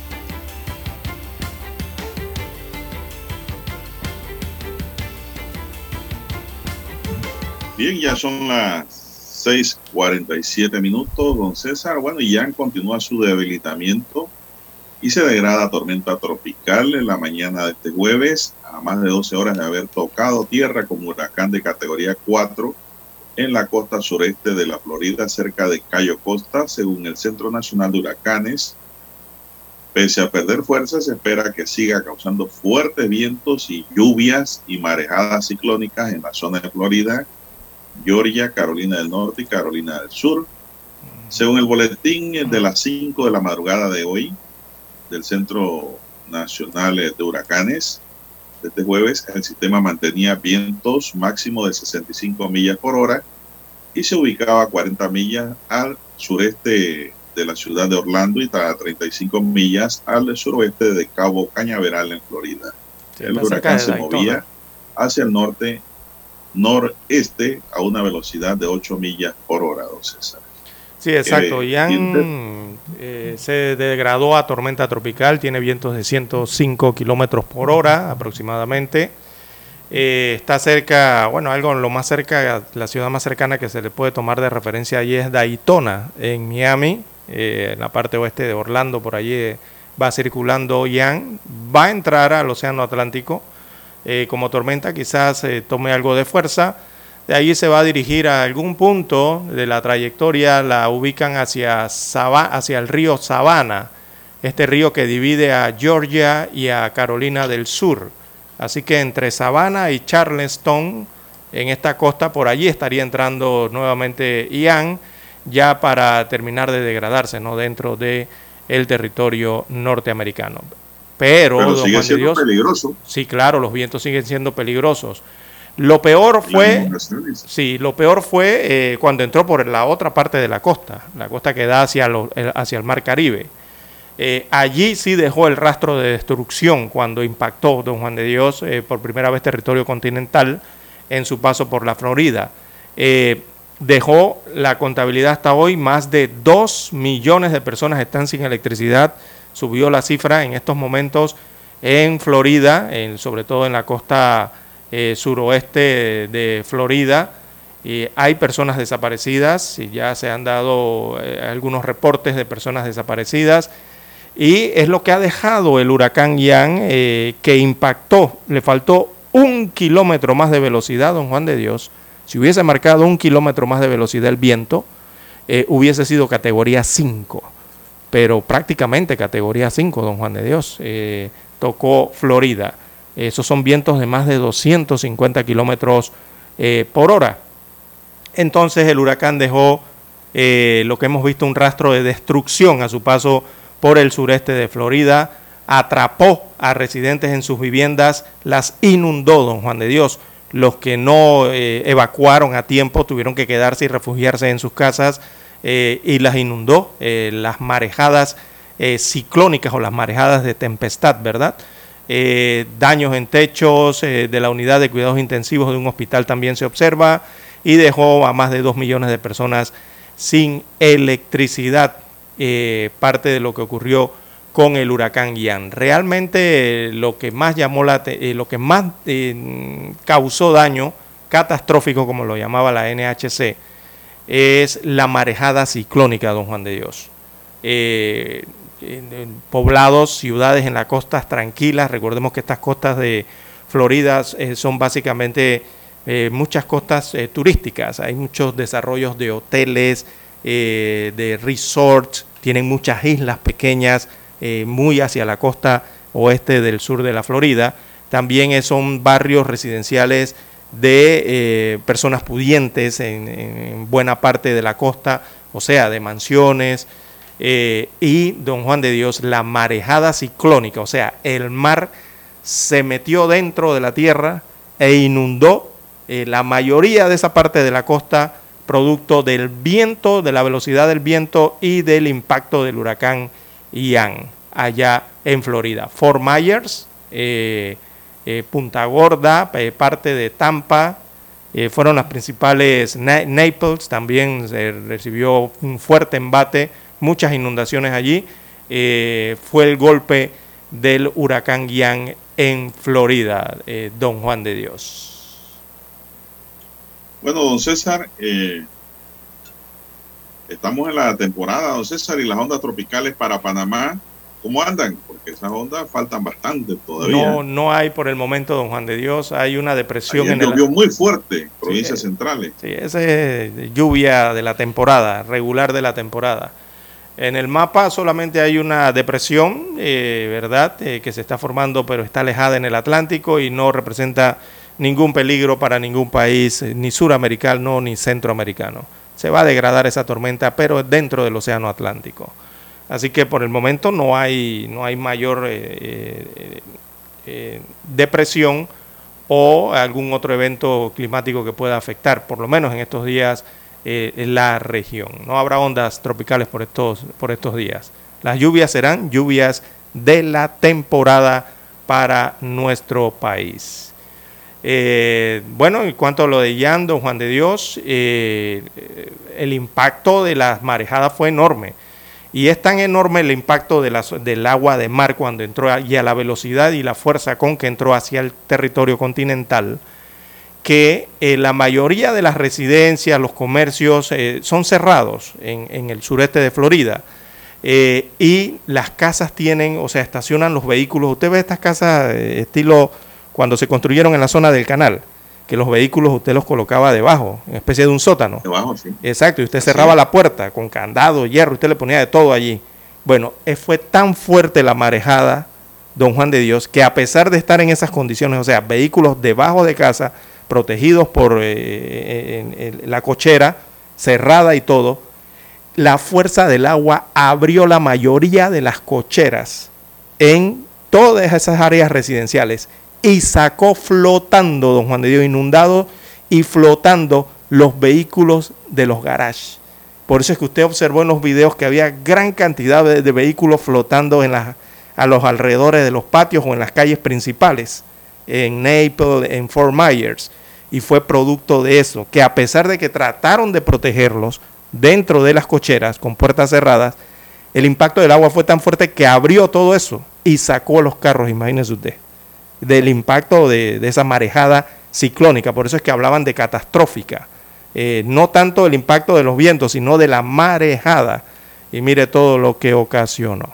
Bien, ya son las 6:47 minutos, don César. Bueno, y ya continúa su debilitamiento y se degrada tormenta tropical en la mañana de este jueves, a más de 12 horas de haber tocado tierra como huracán de categoría 4 en la costa sureste de la Florida, cerca de Cayo Costa, según el Centro Nacional de Huracanes. Pese a perder fuerza, se espera que siga causando fuertes vientos y lluvias y marejadas ciclónicas en la zona de Florida, Georgia, Carolina del Norte y Carolina del Sur. Según el boletín de las 5 de la madrugada de hoy del Centro Nacional de Huracanes, este jueves el sistema mantenía vientos máximo de 65 millas por hora y se ubicaba a 40 millas al sureste de la ciudad de Orlando y a 35 millas al suroeste de Cabo Cañaveral en Florida. Sí, el huracán se movía hacia el norte noreste a una velocidad de 8 millas por hora, don César. Sí, exacto. Eh, Ian eh, se degradó a tormenta tropical, tiene vientos de 105 kilómetros por hora aproximadamente. Eh, está cerca, bueno, algo lo más cerca, la ciudad más cercana que se le puede tomar de referencia allí es Daytona, en Miami, eh, en la parte oeste de Orlando, por allí eh, va circulando Ian, va a entrar al Océano Atlántico eh, como tormenta, quizás eh, tome algo de fuerza. De ahí se va a dirigir a algún punto de la trayectoria, la ubican hacia, hacia el río Savannah, este río que divide a Georgia y a Carolina del Sur. Así que entre Savannah y Charleston, en esta costa, por allí estaría entrando nuevamente Ian, ya para terminar de degradarse ¿no? dentro de el territorio norteamericano. Pero, Pero don sigue Juan de siendo Dios, peligroso. Sí, claro, los vientos siguen siendo peligrosos. Lo peor fue, sí, lo peor fue eh, cuando entró por la otra parte de la costa, la costa que da hacia, lo- hacia el mar Caribe. Eh, allí sí dejó el rastro de destrucción cuando impactó Don Juan de Dios eh, por primera vez territorio continental en su paso por la Florida. Dejó la contabilidad hasta hoy, más de 2 millones de personas están sin electricidad, subió la cifra en estos momentos en Florida, en- sobre todo en la costa eh, suroeste de Florida. Y hay personas desaparecidas y ya se han dado eh, algunos reportes de personas desaparecidas. Y es lo que ha dejado el huracán Ian, eh, que impactó, le faltó un kilómetro más de velocidad, don Juan de Dios. Si hubiese marcado un kilómetro más de velocidad el viento, eh, hubiese sido categoría 5, pero prácticamente categoría 5, don Juan de Dios. Eh, tocó Florida. Esos son vientos de más de 250 kilómetros eh, por hora. Entonces el huracán dejó eh, lo que hemos visto un rastro de destrucción a su paso por el sureste de Florida, atrapó a residentes en sus viviendas, las inundó, don Juan de Dios. Los que no evacuaron a tiempo tuvieron que quedarse y refugiarse en sus casas eh, y las inundó. Eh, las marejadas eh, ciclónicas o las marejadas de tempestad, ¿verdad? Daños en techos de la unidad de cuidados intensivos de un hospital también se observa y dejó a más de dos millones de personas sin electricidad parte de lo que ocurrió con el huracán Ian. Realmente lo que más llamó la lo que más causó daño catastrófico, como lo llamaba la NHC, es la marejada ciclónica, don Juan de Dios. Eh, poblados, ciudades en las costas tranquilas, recordemos que estas costas de Florida eh, son básicamente eh, muchas costas turísticas, hay muchos desarrollos de hoteles, de resorts, tienen muchas islas pequeñas muy hacia la costa oeste del sur de la Florida, también son barrios residenciales de eh, personas pudientes en, buena parte de la costa, o sea, de mansiones, eh, y don Juan de Dios, la marejada ciclónica, o sea, el mar se metió dentro de la tierra e inundó eh, la mayoría de esa parte de la costa producto del viento, de la velocidad del viento y del impacto del huracán Ian allá en Florida. Fort Myers, eh, Punta Gorda, eh, parte de Tampa, eh, fueron las principales, Naples también recibió un fuerte embate, muchas inundaciones allí, fue el golpe del huracán Ian en Florida, don Juan de Dios. Bueno, don César, estamos en la temporada, don César, y las ondas tropicales para Panamá ¿Cómo andan? Porque esas ondas faltan bastante todavía. No, no hay por el momento, don Juan de Dios, hay una depresión en llovió muy fuerte, provincias centrales. Sí, esa es lluvia de la temporada, regular de la temporada. En el mapa solamente hay una depresión, eh, ¿verdad?, eh, que se está formando, pero está alejada en el Atlántico y no representa ningún peligro para ningún país, eh, ni suramericano ni centroamericano. Se va a degradar esa tormenta, pero dentro del Océano Atlántico. Así que por el momento no hay, no hay mayor eh, eh, eh, depresión o algún otro evento climático que pueda afectar, por lo menos en estos días, en la región. No habrá ondas tropicales por estos, por estos días. Las lluvias serán lluvias de la temporada para nuestro país. bueno, en cuanto a lo de Yando, Juan de Dios, el impacto de las marejadas fue enorme. Y es tan enorme el impacto de del agua de mar cuando entró y a la velocidad y la fuerza con que entró hacia el territorio continental, que eh, la mayoría de las residencias, los comercios eh, son cerrados en, el sureste de Florida. Eh, y las casas tienen, o sea, estacionan los vehículos. Usted ve estas casas estilo cuando se construyeron en la zona del canal que los vehículos usted los colocaba debajo, en especie de un sótano. Debajo, sí. Exacto, y usted cerraba la puerta con candado, hierro, usted le ponía de todo allí. Bueno, eh, fue tan fuerte la marejada, don Juan de Dios, que a pesar de estar en esas condiciones, o sea, vehículos debajo de casa, protegidos por eh, eh, la cochera, cerrada y todo, la fuerza del agua abrió la mayoría de las cocheras en todas esas áreas residenciales y sacó flotando, don Juan de Dios, inundado y flotando los vehículos de los garages. Por eso es que usted observó en los videos que había gran cantidad de, vehículos flotando en a los alrededores de los patios o en las calles principales, en Naples, en Fort Myers. Y fue producto de eso, que a pesar de que trataron de protegerlos dentro de las cocheras con puertas cerradas, el impacto del agua fue tan fuerte que abrió todo eso y sacó los carros, imagínese usted del impacto de, esa marejada ciclónica, por eso es que hablaban de catastrófica, eh, no tanto del impacto de los vientos, sino de la marejada, y mire todo lo que ocasionó.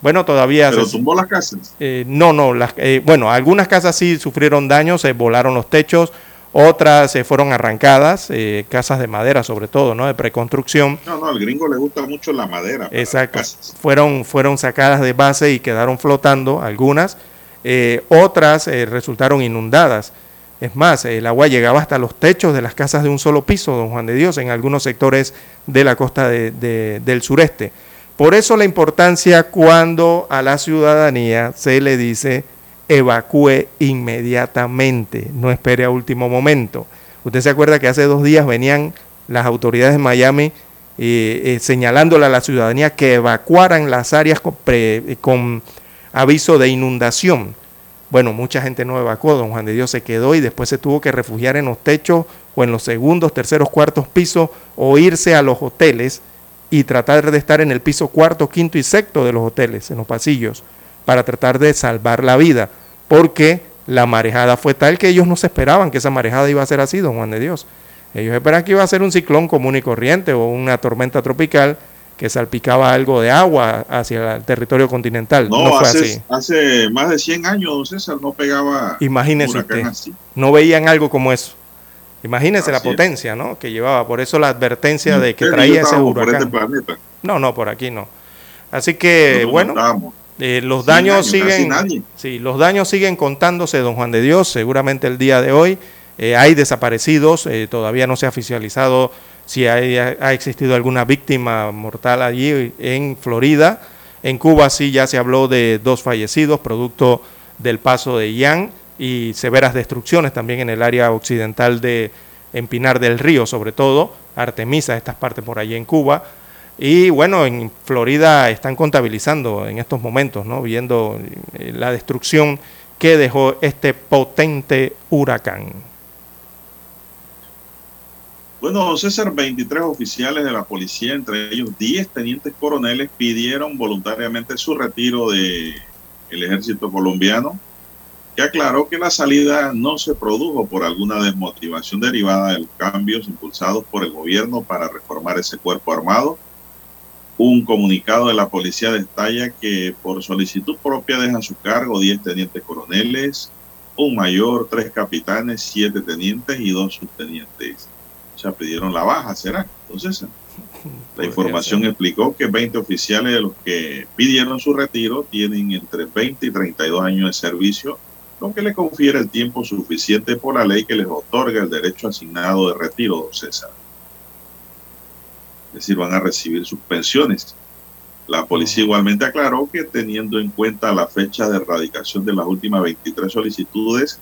Bueno, todavía... ¿Pero tumbó las casas? Eh, no, no, las, eh, bueno, algunas casas sí sufrieron daños, se volaron los techos, otras se fueron arrancadas, casas de madera sobre todo, ¿no? De preconstrucción. No, no, al gringo le gusta mucho la madera. Exacto. Fueron, fueron sacadas de base y quedaron flotando algunas. Eh, otras eh, resultaron inundadas. Es más, el agua llegaba hasta los techos de las casas de un solo piso, don Juan de Dios, en algunos sectores de la costa del sureste. Por eso la importancia cuando a la ciudadanía se le dice evacúe inmediatamente, no espere a último momento. Usted se acuerda que hace dos días venían las autoridades de Miami eh, señalándole a la ciudadanía que evacuaran las áreas con aviso de inundación. Bueno, mucha gente no evacuó, don Juan de Dios se quedó y después se tuvo que refugiar en los techos o en los segundos, terceros, cuartos pisos o irse a los hoteles y tratar de estar en el piso cuarto, quinto y sexto de los hoteles, en los pasillos, para tratar de salvar la vida, porque la marejada fue tal que ellos no se esperaban que esa marejada iba a ser así, don Juan de Dios. Ellos esperaban que iba a ser un ciclón común y corriente o una tormenta tropical que salpicaba algo de agua hacia el territorio continental. No, fue hace, así. Hace más de 100 años, César, no pegaba. Imagínese usted. No veían algo como eso. Imagínese la potencia ¿no? que llevaba. Por eso la advertencia de que traía ese huracán. Este no, no, por aquí no. Así que, bueno, eh, los daños siguen. Sí, los daños siguen contándose, don Juan de Dios. Seguramente el día de hoy eh, hay desaparecidos. Eh, todavía no se ha oficializado si ha existido alguna víctima mortal allí en Florida. En Cuba sí ya se habló de dos fallecidos, producto del paso de Ian y severas destrucciones también en el área occidental de Empinar del Río, sobre todo, Artemisa, estas partes por allí en Cuba. Y bueno, en Florida están contabilizando en estos momentos, ¿no? viendo eh, la destrucción que dejó este potente huracán. Bueno, César, 23 oficiales de la policía, entre ellos 10 tenientes coroneles, pidieron voluntariamente su retiro del el ejército colombiano, que aclaró que la salida no se produjo por alguna desmotivación derivada de los cambios impulsados por el gobierno para reformar ese cuerpo armado. Un comunicado de la policía detalla que por solicitud propia dejan su cargo 10 tenientes coroneles, un mayor, tres capitanes, siete tenientes y dos subtenientes o sea, pidieron la baja, ¿será? Entonces, la información explicó que 20 oficiales de los que pidieron su retiro tienen entre 20 y 32 años de servicio, lo que le confiere el tiempo suficiente por la ley que les otorga el derecho asignado de retiro, don César. Es decir, van a recibir sus pensiones. La policía igualmente aclaró que teniendo en cuenta la fecha de erradicación de las últimas 23 solicitudes,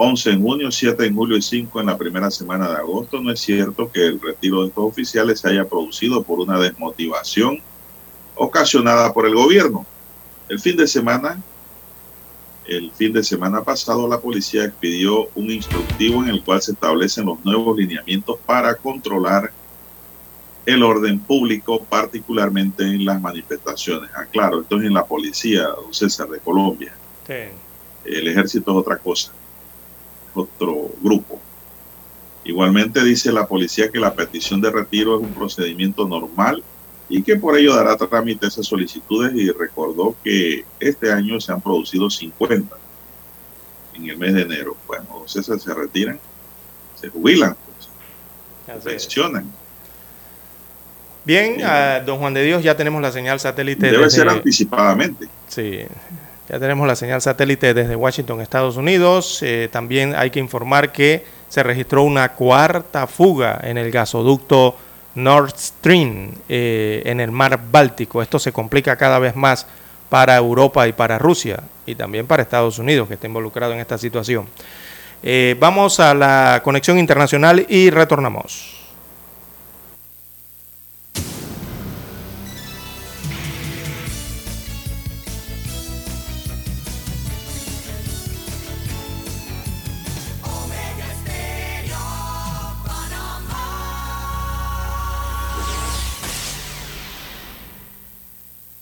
11 en junio, 7 en julio y 5 en la primera semana de agosto. No es cierto que el retiro de estos oficiales se haya producido por una desmotivación ocasionada por el gobierno. El fin de semana, el fin de semana pasado, la policía expidió un instructivo en el cual se establecen los nuevos lineamientos para controlar el orden público, particularmente en las manifestaciones. Ah, claro, esto es en la policía, don César, de Colombia. El ejército es otra cosa otro grupo. Igualmente dice la policía que la petición de retiro es un procedimiento normal y que por ello dará trámite a esas solicitudes y recordó que este año se han producido 50 en el mes de enero. Bueno, entonces se retiran, se jubilan, pues, se pensionan. Bien, don Juan de Dios, ya tenemos la señal satélite. Debe ser anticipadamente. Sí, ya tenemos la señal satélite desde Washington, Estados Unidos. Eh, también hay que informar que se registró una cuarta fuga en el gasoducto Nord Stream eh, en el mar Báltico. Esto se complica cada vez más para Europa y para Rusia y también para Estados Unidos, que está involucrado en esta situación. Eh, vamos a la conexión internacional y retornamos.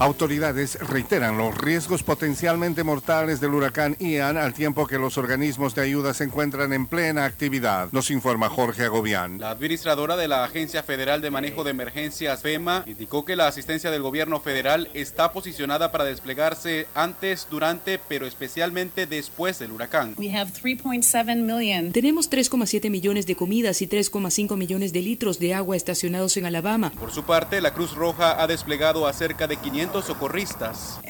Autoridades reiteran los riesgos potencialmente mortales del huracán Ian al tiempo que los organismos de ayuda se encuentran en plena actividad, nos informa Jorge Agobián. La administradora de la Agencia Federal de Manejo de Emergencias FEMA indicó que la asistencia del gobierno federal está posicionada para desplegarse antes, durante, pero especialmente después del huracán. Tenemos 3,7 millones de comidas y 3,5 millones de litros de agua estacionados en Alabama. Por su parte, la Cruz Roja ha desplegado a cerca de 500 2.500 socorristas.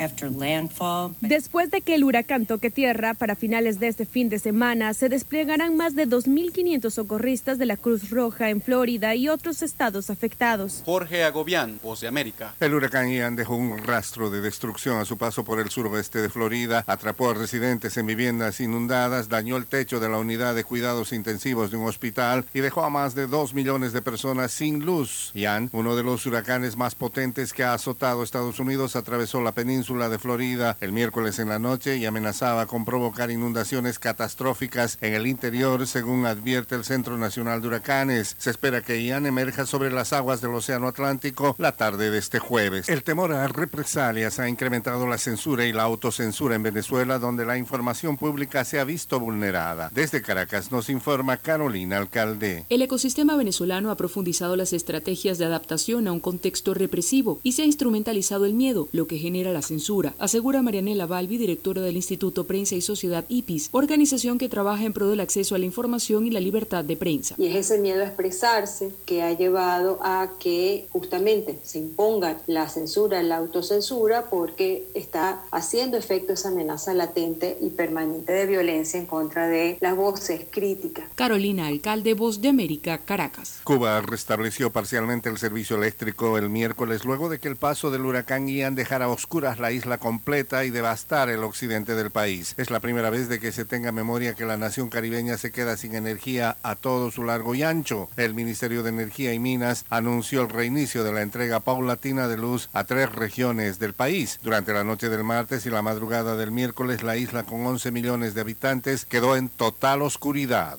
Después de que el huracán toque tierra, para finales de este fin de semana se desplegarán más de 2.500 socorristas de la Cruz Roja en Florida y otros estados afectados. Jorge Agobián, Voz de América. El huracán Ian dejó un rastro de destrucción a su paso por el suroeste de Florida, atrapó a residentes en viviendas inundadas, dañó el techo de la unidad de cuidados intensivos de un hospital y dejó a más de 2 millones de personas sin luz. Ian, uno de los huracanes más potentes que ha azotado Estados Unidos, atravesó la península de Florida el miércoles en la noche y amenazaba con provocar inundaciones catastróficas en el interior, según advierte el Centro Nacional de Huracanes. Se espera que Ian emerja sobre las aguas del Océano Atlántico la tarde de este jueves. El temor a represalias ha incrementado la censura y la autocensura en Venezuela, donde la información pública se ha visto vulnerada. Desde Caracas nos informa Carolina Alcalde. El ecosistema venezolano ha profundizado las estrategias de adaptación a un contexto represivo y se ha instrumentalizado el miedo, lo que genera la censura, asegura Marianela Balbi, directora del Instituto Prensa y Sociedad IPIS, organización que trabaja en pro del acceso a la información y la libertad de prensa. Y es ese miedo a expresarse que ha llevado a que justamente se imponga la censura, la autocensura, porque está haciendo efecto esa amenaza latente y permanente de violencia en contra de las voces críticas. Carolina Alcalde, Voz de América, Caracas. Cuba restableció parcialmente el servicio eléctrico el miércoles luego de que el paso del huracán Ian dejara a oscuras la isla completa y devastar el occidente del país. Es la primera vez de que se tenga memoria que la nación caribeña se queda sin energía a todo su largo y ancho. El Ministerio de Energía y Minas anunció el reinicio de la entrega paulatina de luz a tres regiones del país. Durante la noche del martes y la madrugada del miércoles, la isla con 11 millones de habitantes quedó en total oscuridad.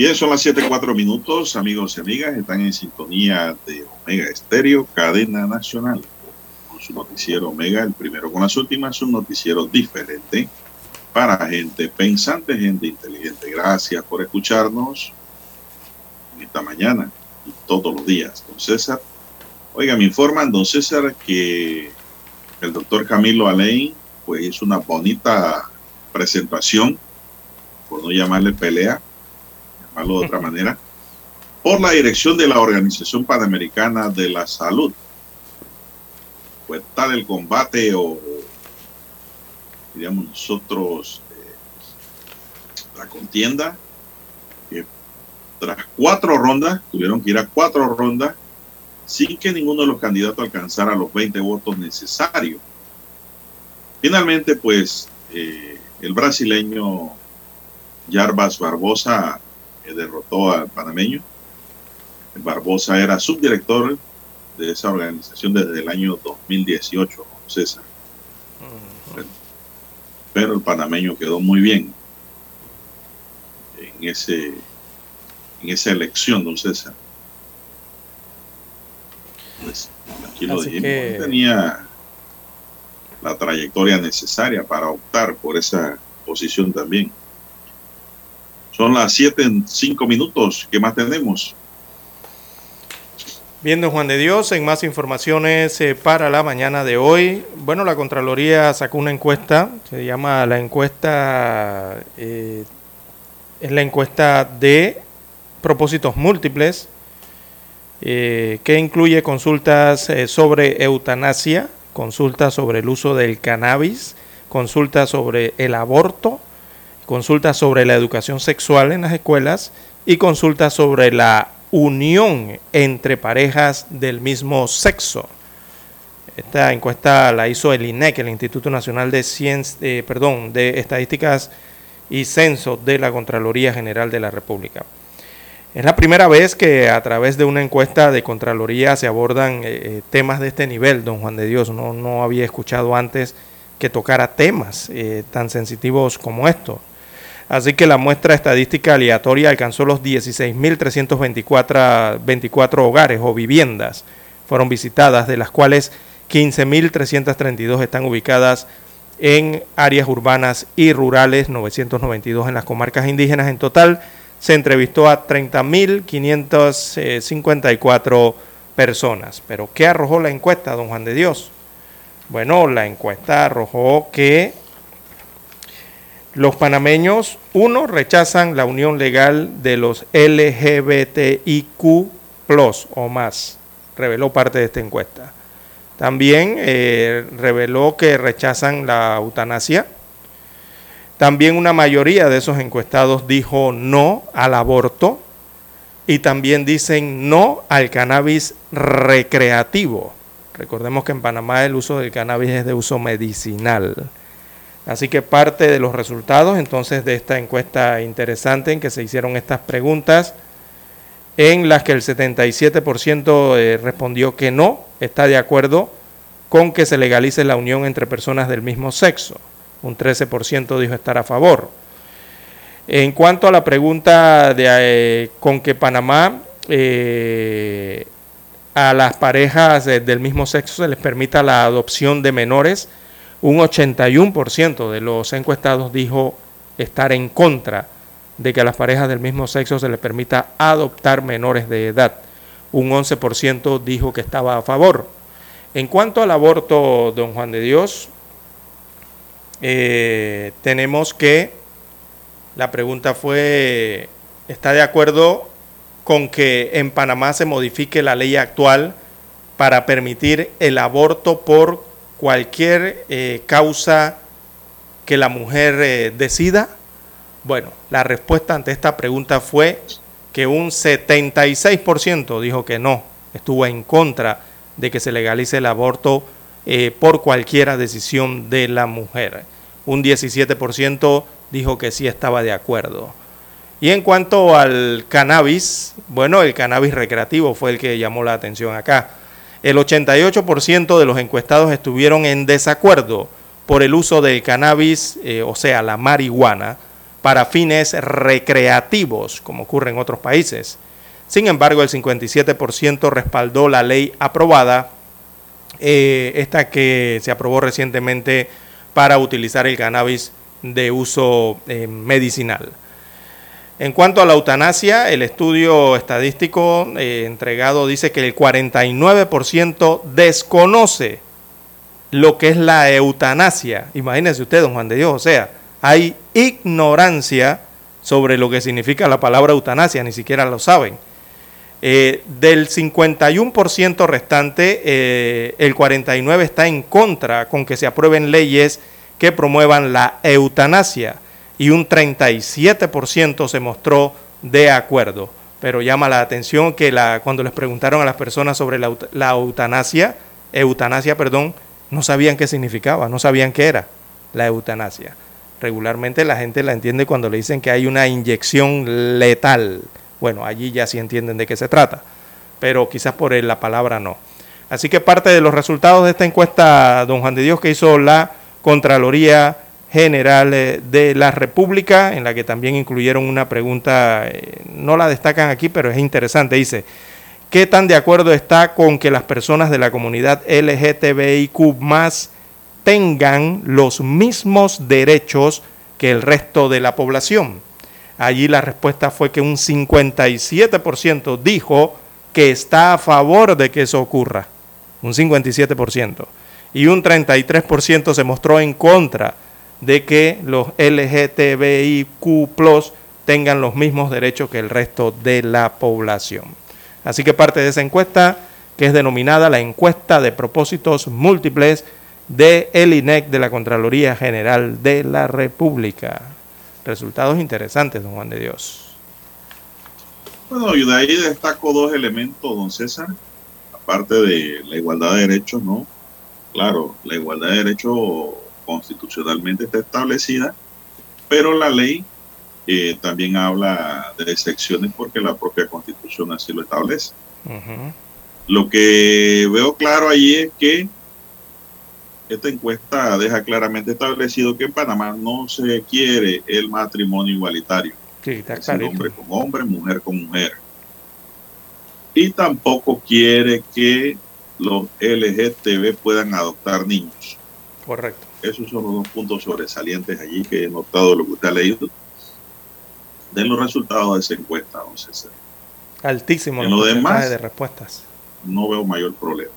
Bien, son las 7:04 minutos, amigos y amigas. Están en sintonía de Omega Estéreo, cadena nacional. Con su noticiero Omega, el primero con las últimas, un noticiero diferente para gente pensante, gente inteligente. Gracias por escucharnos esta mañana y todos los días, don César. Oiga, me informan, don César, que el doctor Camilo Alain, pues hizo una bonita presentación, por no llamarle pelea, llamarlo de otra manera, por la dirección de la Organización Panamericana de la Salud. Pues tal el combate o, diríamos nosotros, eh, la contienda, que tras cuatro rondas, tuvieron que ir a cuatro rondas, sin que ninguno de los candidatos alcanzara los 20 votos necesarios. Finalmente, pues, eh, el brasileño Jarbas Barbosa derrotó al panameño. Barbosa era subdirector de esa organización desde el año 2018, César. Pero el panameño quedó muy bien en ese en esa elección, don César. Pues, aquí lo Así dijimos, que- tenía la trayectoria necesaria para optar por esa posición también. Son las 7 en 5 minutos. ¿Qué más tenemos? Viendo Juan de Dios, en más informaciones eh, para la mañana de hoy. Bueno, la Contraloría sacó una encuesta, se llama la encuesta, eh, es la encuesta de propósitos múltiples, eh, que incluye consultas sobre eutanasia, consultas sobre el uso del cannabis, consultas sobre el aborto, consultas sobre la educación sexual en las escuelas y consultas sobre la unión entre parejas del mismo sexo. Esta encuesta la hizo el INEC, el Instituto Nacional de Ciencias, perdón, de Estadísticas y Censo de la Contraloría General de la República. Es la primera vez que a través de una encuesta de Contraloría se abordan eh, temas de este nivel, don Juan de Dios. No, no había escuchado antes que tocara temas eh, tan sensitivos como estos. Así que la muestra estadística aleatoria alcanzó los 16.324 hogares o viviendas fueron visitadas, de las cuales 15.332 están ubicadas en áreas urbanas y rurales, 992 en las comarcas indígenas. En total se entrevistó a 30.554 personas. Pero ¿qué arrojó la encuesta, don Juan de Dios? Bueno, la encuesta arrojó que los panameños, uno, rechazan la unión legal de los LGBTIQ o más, reveló parte de esta encuesta. También eh, reveló que rechazan la eutanasia. También una mayoría de esos encuestados dijo no al aborto y también dicen no al cannabis recreativo. Recordemos que en Panamá el uso del cannabis es de uso medicinal. Así que parte de los resultados entonces de esta encuesta interesante en que se hicieron estas preguntas, en las que el 77% eh, respondió que no está de acuerdo con que se legalice la unión entre personas del mismo sexo. Un 13% dijo estar a favor. En cuanto a la pregunta de eh, con que Panamá eh, a las parejas del mismo sexo se les permita la adopción de menores, un 81% de los encuestados dijo estar en contra de que a las parejas del mismo sexo se les permita adoptar menores de edad. Un 11% dijo que estaba a favor. En cuanto al aborto, don Juan de Dios, eh, tenemos que, la pregunta fue, ¿está de acuerdo con que en Panamá se modifique la ley actual para permitir el aborto por cualquier eh, causa que la mujer eh, decida? Bueno, la respuesta ante esta pregunta fue que un 76% dijo que no, estuvo en contra de que se legalice el aborto eh, por cualquiera decisión de la mujer. Un 17% dijo que sí estaba de acuerdo. Y en cuanto al cannabis, bueno, el cannabis recreativo fue el que llamó la atención acá. El 88% de los encuestados estuvieron en desacuerdo por el uso del cannabis, eh, o sea, la marihuana, para fines recreativos, como ocurre en otros países. Sin embargo, el 57% respaldó la ley aprobada, eh, esta que se aprobó recientemente para utilizar el cannabis de uso eh, medicinal. En cuanto a la eutanasia, el estudio estadístico eh, entregado dice que el 49% desconoce lo que es la eutanasia. Imagínense usted, don Juan de Dios, o sea, hay ignorancia sobre lo que significa la palabra eutanasia, ni siquiera lo saben. Eh, del 51% restante, eh, el 49% está en contra con que se aprueben leyes que promuevan la eutanasia y un 37% se mostró de acuerdo. Pero llama la atención que la, cuando les preguntaron a las personas sobre la, eutanasia, eutanasia, perdón, no sabían qué significaba, no sabían qué era la eutanasia. Regularmente la gente la entiende cuando le dicen que hay una inyección letal. Bueno, allí ya sí entienden de qué se trata, pero quizás por la palabra no. Así que parte de los resultados de esta encuesta, don Juan de Dios, que hizo la Contraloría General de la República, en la que también incluyeron una pregunta, eh, no la destacan aquí, pero es interesante, dice, ¿qué tan de acuerdo está con que las personas de la comunidad LGTBIQ más tengan los mismos derechos que el resto de la población? Allí la respuesta fue que un 57% dijo que está a favor de que eso ocurra, un 57%, y un 33% se mostró en contra de que los LGTBIQ tengan los mismos derechos que el resto de la población. Así que parte de esa encuesta, que es denominada la encuesta de propósitos múltiples de el INEC de la Contraloría General de la República. resultados interesantes, don Juan de Dios. Bueno, y de ahí destaco dos elementos, don César, aparte de la igualdad de derechos, ¿no? Claro, la igualdad de derechos constitucionalmente está establecida, pero la ley eh, también habla de excepciones porque la propia constitución así lo establece. Lo que veo claro allí es que esta encuesta deja claramente establecido que en Panamá no se quiere el matrimonio igualitario. Sí, está Es decir, hombre con hombre, mujer con mujer. Y tampoco quiere que los LGTB puedan adoptar niños. Correcto. Esos son los dos puntos sobresalientes allí que he notado lo que usted ha leído de los resultados de esa encuesta, don César. Altísimo En lo demás, de respuestas. no veo mayor problema.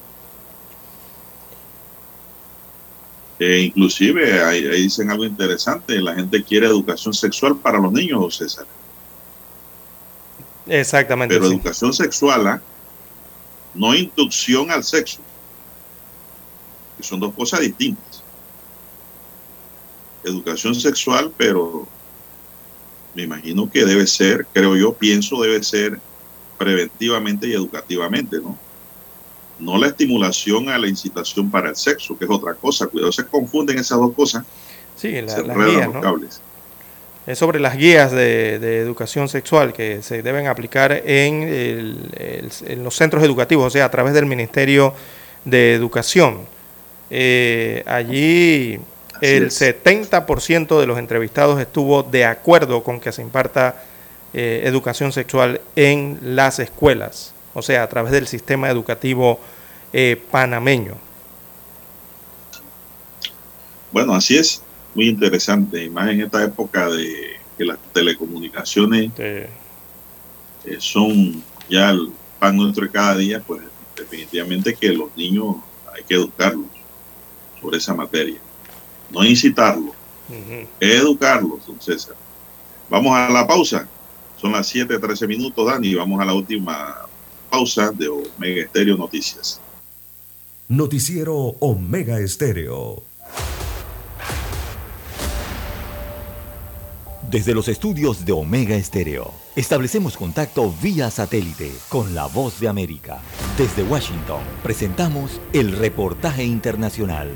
E inclusive ahí, ahí dicen algo interesante, la gente quiere educación sexual para los niños, don César. Exactamente. Pero sí. educación sexual, ¿ah? no inducción al sexo, que son dos cosas distintas. Educación sexual, pero me imagino que debe ser, creo yo, pienso debe ser preventivamente y educativamente, ¿no? No la estimulación a la incitación para el sexo, que es otra cosa. Cuidado, se confunden esas dos cosas. Sí, la- se las guías, los ¿no? cables. Es sobre las guías de, de educación sexual que se deben aplicar en, el- el- en los centros educativos, o sea, a través del Ministerio de Educación. Eh, allí el 70% de los entrevistados estuvo de acuerdo con que se imparta eh, educación sexual en las escuelas, o sea, a través del sistema educativo eh, panameño. Bueno, así es. Muy interesante. Y más en esta época de que las telecomunicaciones eh, son ya el pan nuestro de cada día, pues definitivamente que los niños hay que educarlos sobre esa materia. No incitarlos, educarlos, don César. Vamos a la pausa. Son las 7:13 minutos, Dani. Vamos a la última pausa de Omega Estéreo Noticias. Noticiero Omega Estéreo. Desde los estudios de Omega Estéreo, establecemos contacto vía satélite con la voz de América. Desde Washington, presentamos el reportaje internacional.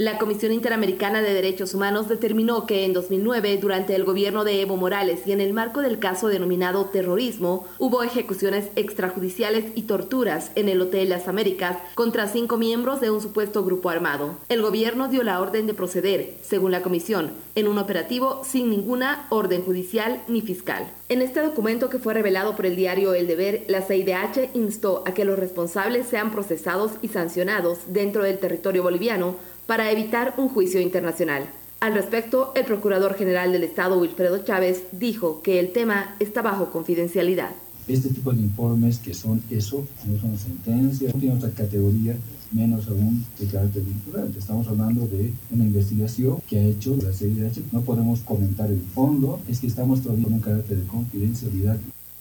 La Comisión Interamericana de Derechos Humanos determinó que en 2009, durante el gobierno de Evo Morales y en el marco del caso denominado terrorismo, hubo ejecuciones extrajudiciales y torturas en el Hotel Las Américas contra cinco miembros de un supuesto grupo armado. El gobierno dio la orden de proceder, según la comisión, en un operativo sin ninguna orden judicial ni fiscal. En este documento que fue revelado por el diario El Deber, la CIDH instó a que los responsables sean procesados y sancionados dentro del territorio boliviano para evitar un juicio internacional. Al respecto, el Procurador General del Estado, Wilfredo Chávez, dijo que el tema está bajo confidencialidad. Este tipo de informes que son eso, no son sentencias, no tiene otra categoría, menos aún de carácter vinculante. Estamos hablando de una investigación que ha hecho la CIDH. No podemos comentar el fondo, es que estamos todavía en un carácter de confidencialidad.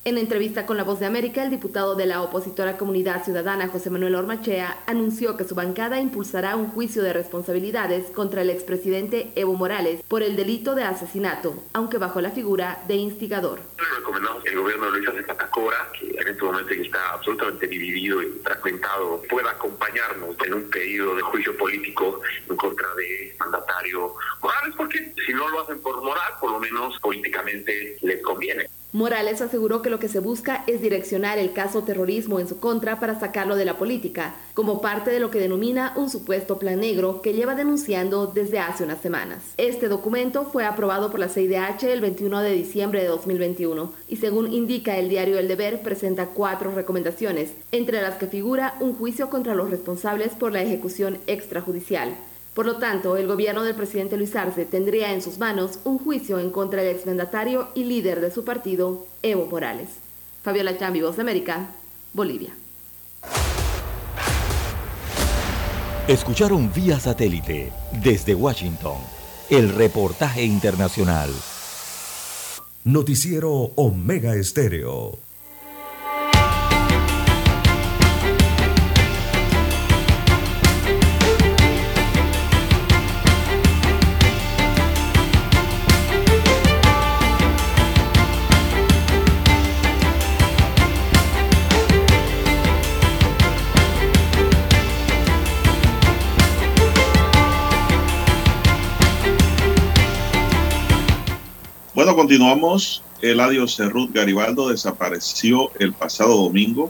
En entrevista con La Voz de América, el diputado de la opositora Comunidad Ciudadana, José Manuel Ormachea, anunció que su bancada impulsará un juicio de responsabilidades contra el expresidente Evo Morales por el delito de asesinato, aunque bajo la figura de instigador. Recomendamos que el gobierno de Luis Catacora, que en este momento está absolutamente dividido y fragmentado, pueda acompañarnos en un pedido de juicio político en contra de mandatario Morales, porque si no lo hacen por moral, por lo menos políticamente les conviene. Morales aseguró que lo que se busca es direccionar el caso terrorismo en su contra para sacarlo de la política, como parte de lo que denomina un supuesto plan negro que lleva denunciando desde hace unas semanas. Este documento fue aprobado por la CIDH el 21 de diciembre de 2021 y según indica el diario El Deber presenta cuatro recomendaciones, entre las que figura un juicio contra los responsables por la ejecución extrajudicial. Por lo tanto, el gobierno del presidente Luis Arce tendría en sus manos un juicio en contra del exmandatario y líder de su partido, Evo Morales. Fabiola Chambi, Voz de América, Bolivia. Escucharon vía satélite desde Washington el reportaje internacional. Noticiero Omega Estéreo. Bueno, continuamos. Eladio Cerrut Garibaldo desapareció el pasado domingo.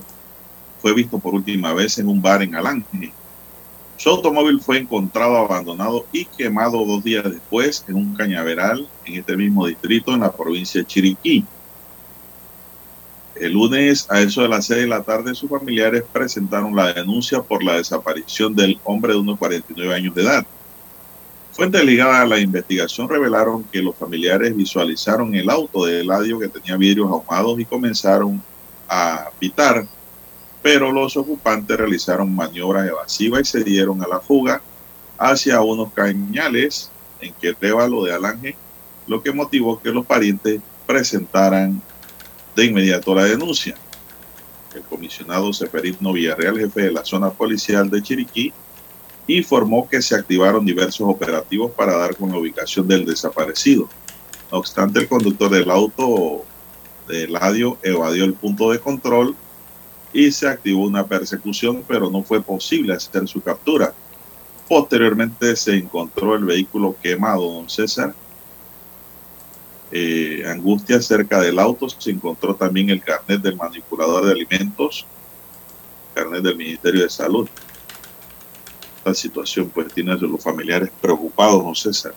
Fue visto por última vez en un bar en Alange. Su automóvil fue encontrado abandonado y quemado dos días después en un cañaveral en este mismo distrito en la provincia de Chiriquí. El lunes, a eso de las seis de la tarde, sus familiares presentaron la denuncia por la desaparición del hombre de unos 49 años de edad. Fuentes ligadas a la investigación revelaron que los familiares visualizaron el auto de Eladio que tenía vidrios ahumados y comenzaron a pitar, pero los ocupantes realizaron maniobras evasivas y se dieron a la fuga hacia unos cañales en Querévalo de Alange, lo que motivó que los parientes presentaran de inmediato la denuncia. El comisionado Seferino Villarreal, jefe de la zona policial de Chiriquí, informó que se activaron diversos operativos para dar con la ubicación del desaparecido. No obstante, el conductor del auto de Ladio evadió el punto de control y se activó una persecución, pero no fue posible hacer su captura. Posteriormente se encontró el vehículo quemado, don César. Eh, angustia cerca del auto se encontró también el carnet del manipulador de alimentos, carnet del Ministerio de Salud esta situación pues tiene a los familiares preocupados, don César.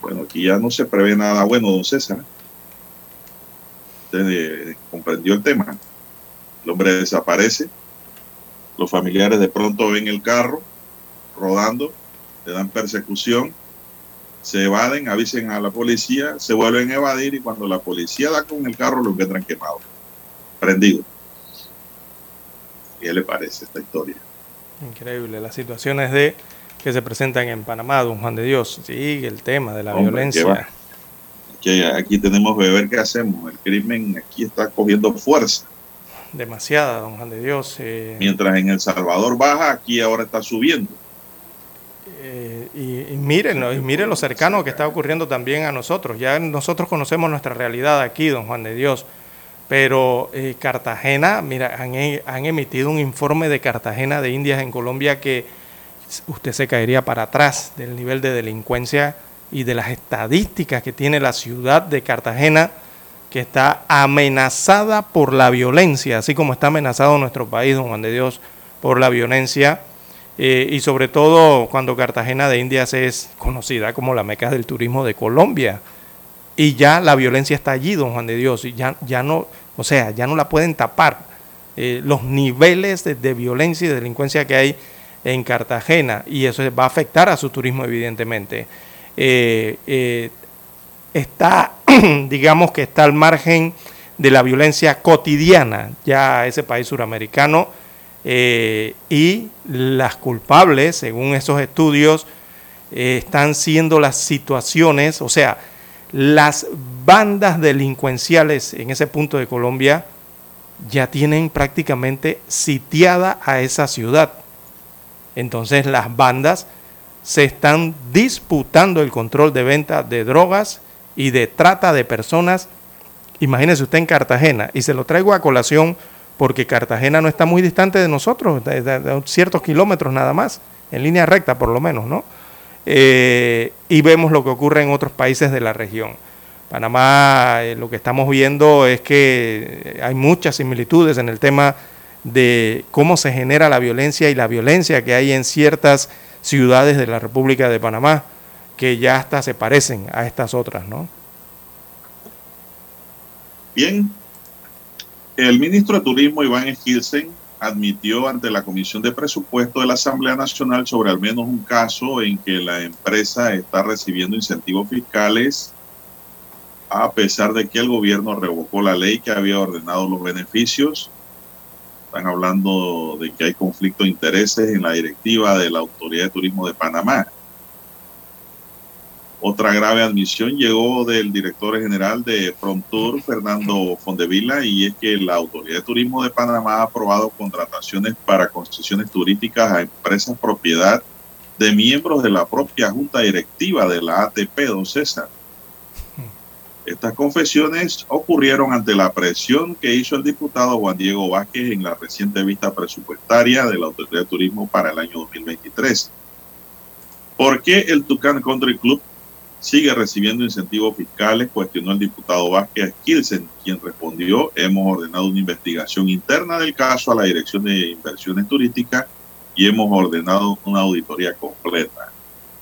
Bueno, aquí ya no se prevé nada bueno, don César. Usted eh, comprendió el tema. El hombre desaparece. Los familiares de pronto ven el carro rodando, le dan persecución, se evaden, avisen a la policía, se vuelven a evadir y cuando la policía da con el carro lo encuentran quemado, prendido. ¿Qué le parece esta historia? Increíble, las situaciones de que se presentan en Panamá, don Juan de Dios. Sigue el tema de la Hombre, violencia. Que aquí tenemos que ver qué hacemos. El crimen aquí está cogiendo fuerza. Demasiada, don Juan de Dios. eh, Mientras en El Salvador baja, aquí ahora está subiendo. eh, y, y y miren lo cercano que está ocurriendo también a nosotros. Ya nosotros conocemos nuestra realidad aquí, don Juan de Dios. Pero eh, Cartagena, mira, han, e- han emitido un informe de Cartagena de Indias en Colombia que usted se caería para atrás del nivel de delincuencia y de las estadísticas que tiene la ciudad de Cartagena, que está amenazada por la violencia, así como está amenazado nuestro país, don Juan de Dios, por la violencia. eh, y sobre todo cuando Cartagena de Indias es conocida como la meca del turismo de Colombia. Y ya la violencia está allí, don Juan de Dios, y ya, ya no, o sea, ya no la pueden tapar. Eh, los niveles de, violencia y de delincuencia que hay en Cartagena, y eso va a afectar a su turismo, evidentemente. Eh, eh, está, digamos que está al margen de la violencia cotidiana, ya ese país suramericano, y las culpables, según esos estudios, están siendo las situaciones, o sea, las bandas delincuenciales en ese punto de Colombia ya tienen prácticamente sitiada a esa ciudad. Entonces las bandas se están disputando el control de venta de drogas y de trata de personas. Imagínese usted en Cartagena, y se lo traigo a colación porque Cartagena no está muy distante de nosotros, de, ciertos kilómetros nada más, en línea recta por lo menos, ¿no? Eh, y vemos lo que ocurre en otros países de la región. Panamá, eh, lo que estamos viendo es que hay muchas similitudes en el tema de cómo se genera la violencia y la violencia que hay en ciertas ciudades de la República de Panamá, que ya hasta se parecen a estas otras, ¿no? Bien, el ministro de Turismo Iván Esquilsen admitió ante la Comisión de Presupuesto de la Asamblea Nacional sobre al menos un caso en que la empresa está recibiendo incentivos fiscales a pesar de que el gobierno revocó la ley que había ordenado los beneficios. Están hablando de que hay conflicto de intereses en la directiva de la Autoridad de Turismo de Panamá. Otra grave admisión llegó del director general de Frontour, Fernando Fondevila, y es que la Autoridad de Turismo de Panamá ha aprobado contrataciones para concesiones turísticas a empresas propiedad de miembros de la propia junta directiva de la ATP, don César. Estas confesiones ocurrieron ante la presión que hizo el diputado Juan Diego Vázquez en la reciente vista presupuestaria de la Autoridad de Turismo para el año 2023. ¿Por qué el Tucán Country Club sigue recibiendo incentivos fiscales, cuestionó el diputado Vázquez Kilsen, quien respondió, hemos ordenado una investigación interna del caso a la Dirección de Inversiones Turísticas y hemos ordenado una auditoría completa.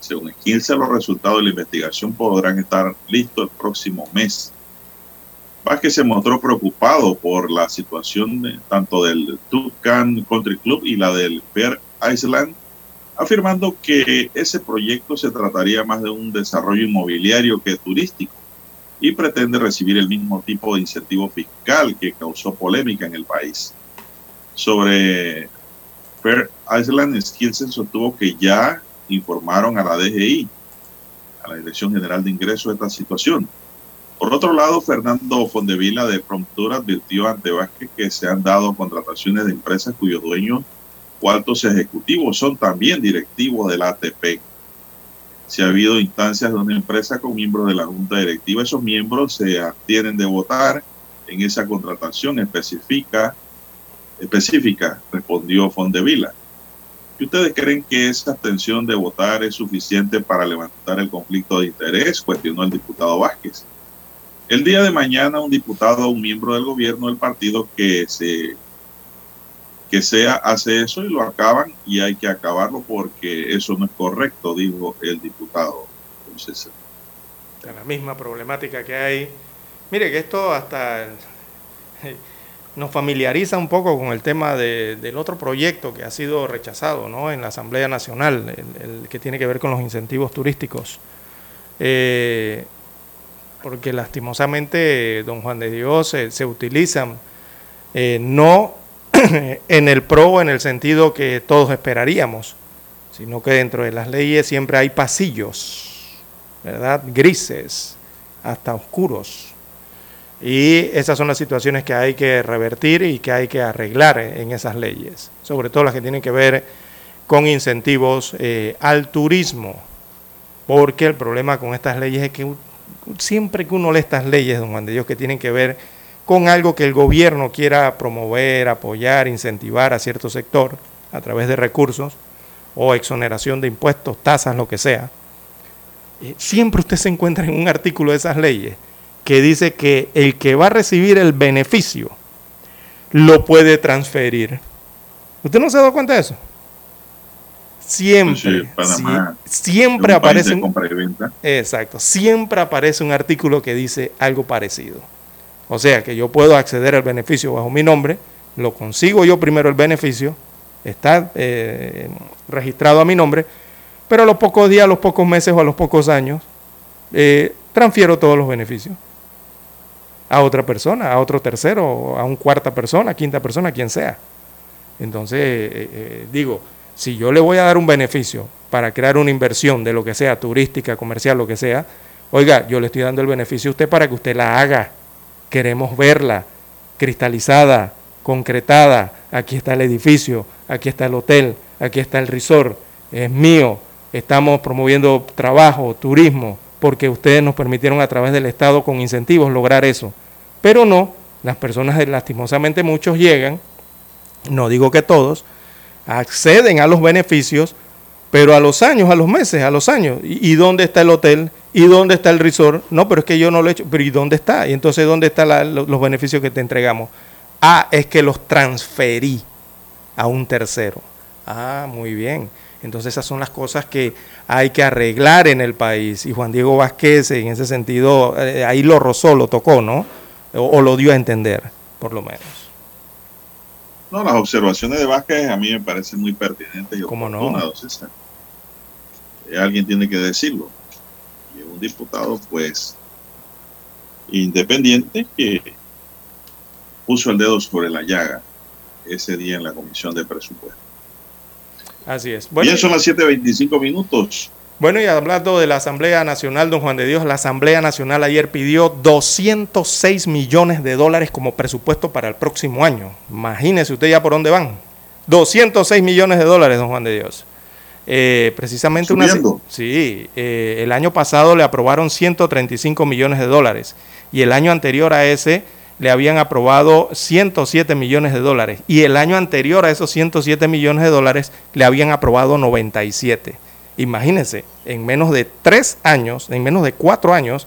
Según Kilsen, los resultados de la investigación podrán estar listos el próximo mes. Vázquez se mostró preocupado por la situación de, tanto del Tucson Country Club y la del Fair Island afirmando que ese proyecto se trataría más de un desarrollo inmobiliario que turístico y pretende recibir el mismo tipo de incentivo fiscal que causó polémica en el país. Sobre Fair Island, Skilsen sostuvo que ya informaron a la DGI, a la Dirección General de Ingresos, de esta situación. Por otro lado, Fernando Fondevila de Promptura advirtió ante Vázquez que se han dado contrataciones de empresas cuyos dueños o altos ejecutivos son también directivos del ATP. Si ha habido instancias de una empresa con miembros de la junta directiva, esos miembros se abstienen de votar en esa contratación específica, específica respondió Fondevila. ¿Y ustedes creen que esa abstención de votar es suficiente para levantar el conflicto de interés? Cuestionó el diputado Vázquez. El día de mañana, un diputado un miembro del gobierno del partido que se que sea hace eso y lo acaban y hay que acabarlo porque eso no es correcto, dijo el diputado. Entonces, la misma problemática que hay. Mire que esto hasta nos familiariza un poco con el tema de, del otro proyecto que ha sido rechazado ¿no? en la Asamblea Nacional, el, que tiene que ver con los incentivos turísticos. Eh, porque lastimosamente, don Juan de Dios, se utilizan eh, no en el pro en el sentido que todos esperaríamos, sino que dentro de las leyes siempre hay pasillos, ¿verdad? Grises, hasta oscuros. Y esas son las situaciones que hay que revertir y que hay que arreglar en esas leyes, sobre todo las que tienen que ver con incentivos eh, al turismo, porque el problema con estas leyes es que siempre que uno lee estas leyes, don Juan de Dios, que tienen que ver con algo que el gobierno quiera promover, apoyar, incentivar a cierto sector a través de recursos o exoneración de impuestos, tasas, lo que sea, eh, siempre usted se encuentra en un artículo de esas leyes que dice que el que va a recibir el beneficio lo puede transferir. ¿Usted no se ha dado cuenta de eso? Siempre, siempre aparece un, exacto, siempre aparece un artículo que dice algo parecido. O sea que yo puedo acceder al beneficio bajo mi nombre, lo consigo yo primero el beneficio, está eh, registrado a mi nombre, pero a los pocos días, a los pocos meses o a los pocos años, eh, transfiero todos los beneficios a otra persona, a otro tercero, a un cuarta persona, quinta persona, quien sea. Entonces, eh, digo, si yo le voy a dar un beneficio para crear una inversión de lo que sea, turística, comercial, lo que sea, oiga, yo le estoy dando el beneficio a usted para que usted la haga queremos verla cristalizada, concretada. Aquí está el edificio, aquí está el hotel, aquí está el resort, es mío. Estamos promoviendo trabajo, turismo, porque ustedes nos permitieron a través del Estado con incentivos lograr eso. Pero no, las personas lastimosamente muchos llegan, no digo que todos, acceden a los beneficios, pero a los años, a los meses, a los años. ¿Y, dónde está el hotel? ¿Y dónde está el resort? No, pero es que yo no lo he hecho. Pero ¿y dónde está? Y entonces, ¿dónde están los beneficios que te entregamos? Ah, es que los transferí a un tercero. Ah, muy bien. Entonces esas son las cosas que hay que arreglar en el país. Y Juan Diego Vázquez, en ese sentido, eh, ahí lo rozó, lo tocó, ¿no? O, lo dio a entender, por lo menos. No, las observaciones de Vázquez a mí me parecen muy pertinentes y ¿Cómo no? Eh, alguien tiene que decirlo. Y un diputado, pues, independiente que puso el dedo sobre la llaga ese día en la comisión de presupuesto. Así es. Bueno, Bien, son las 7.25 minutos. Bueno, y hablando de la Asamblea Nacional, don Juan de Dios, la Asamblea Nacional ayer pidió 206 millones de dólares como presupuesto para el próximo año. Imagínese usted ya por dónde van. 206 millones de dólares, don Juan de Dios. Eh, precisamente una... Sí, eh, el año pasado le aprobaron 135 millones de dólares y el año anterior a ese le habían aprobado 107 millones de dólares y el año anterior a esos 107 millones de dólares le habían aprobado 97. Imagínense, en menos de tres años, en menos de cuatro años,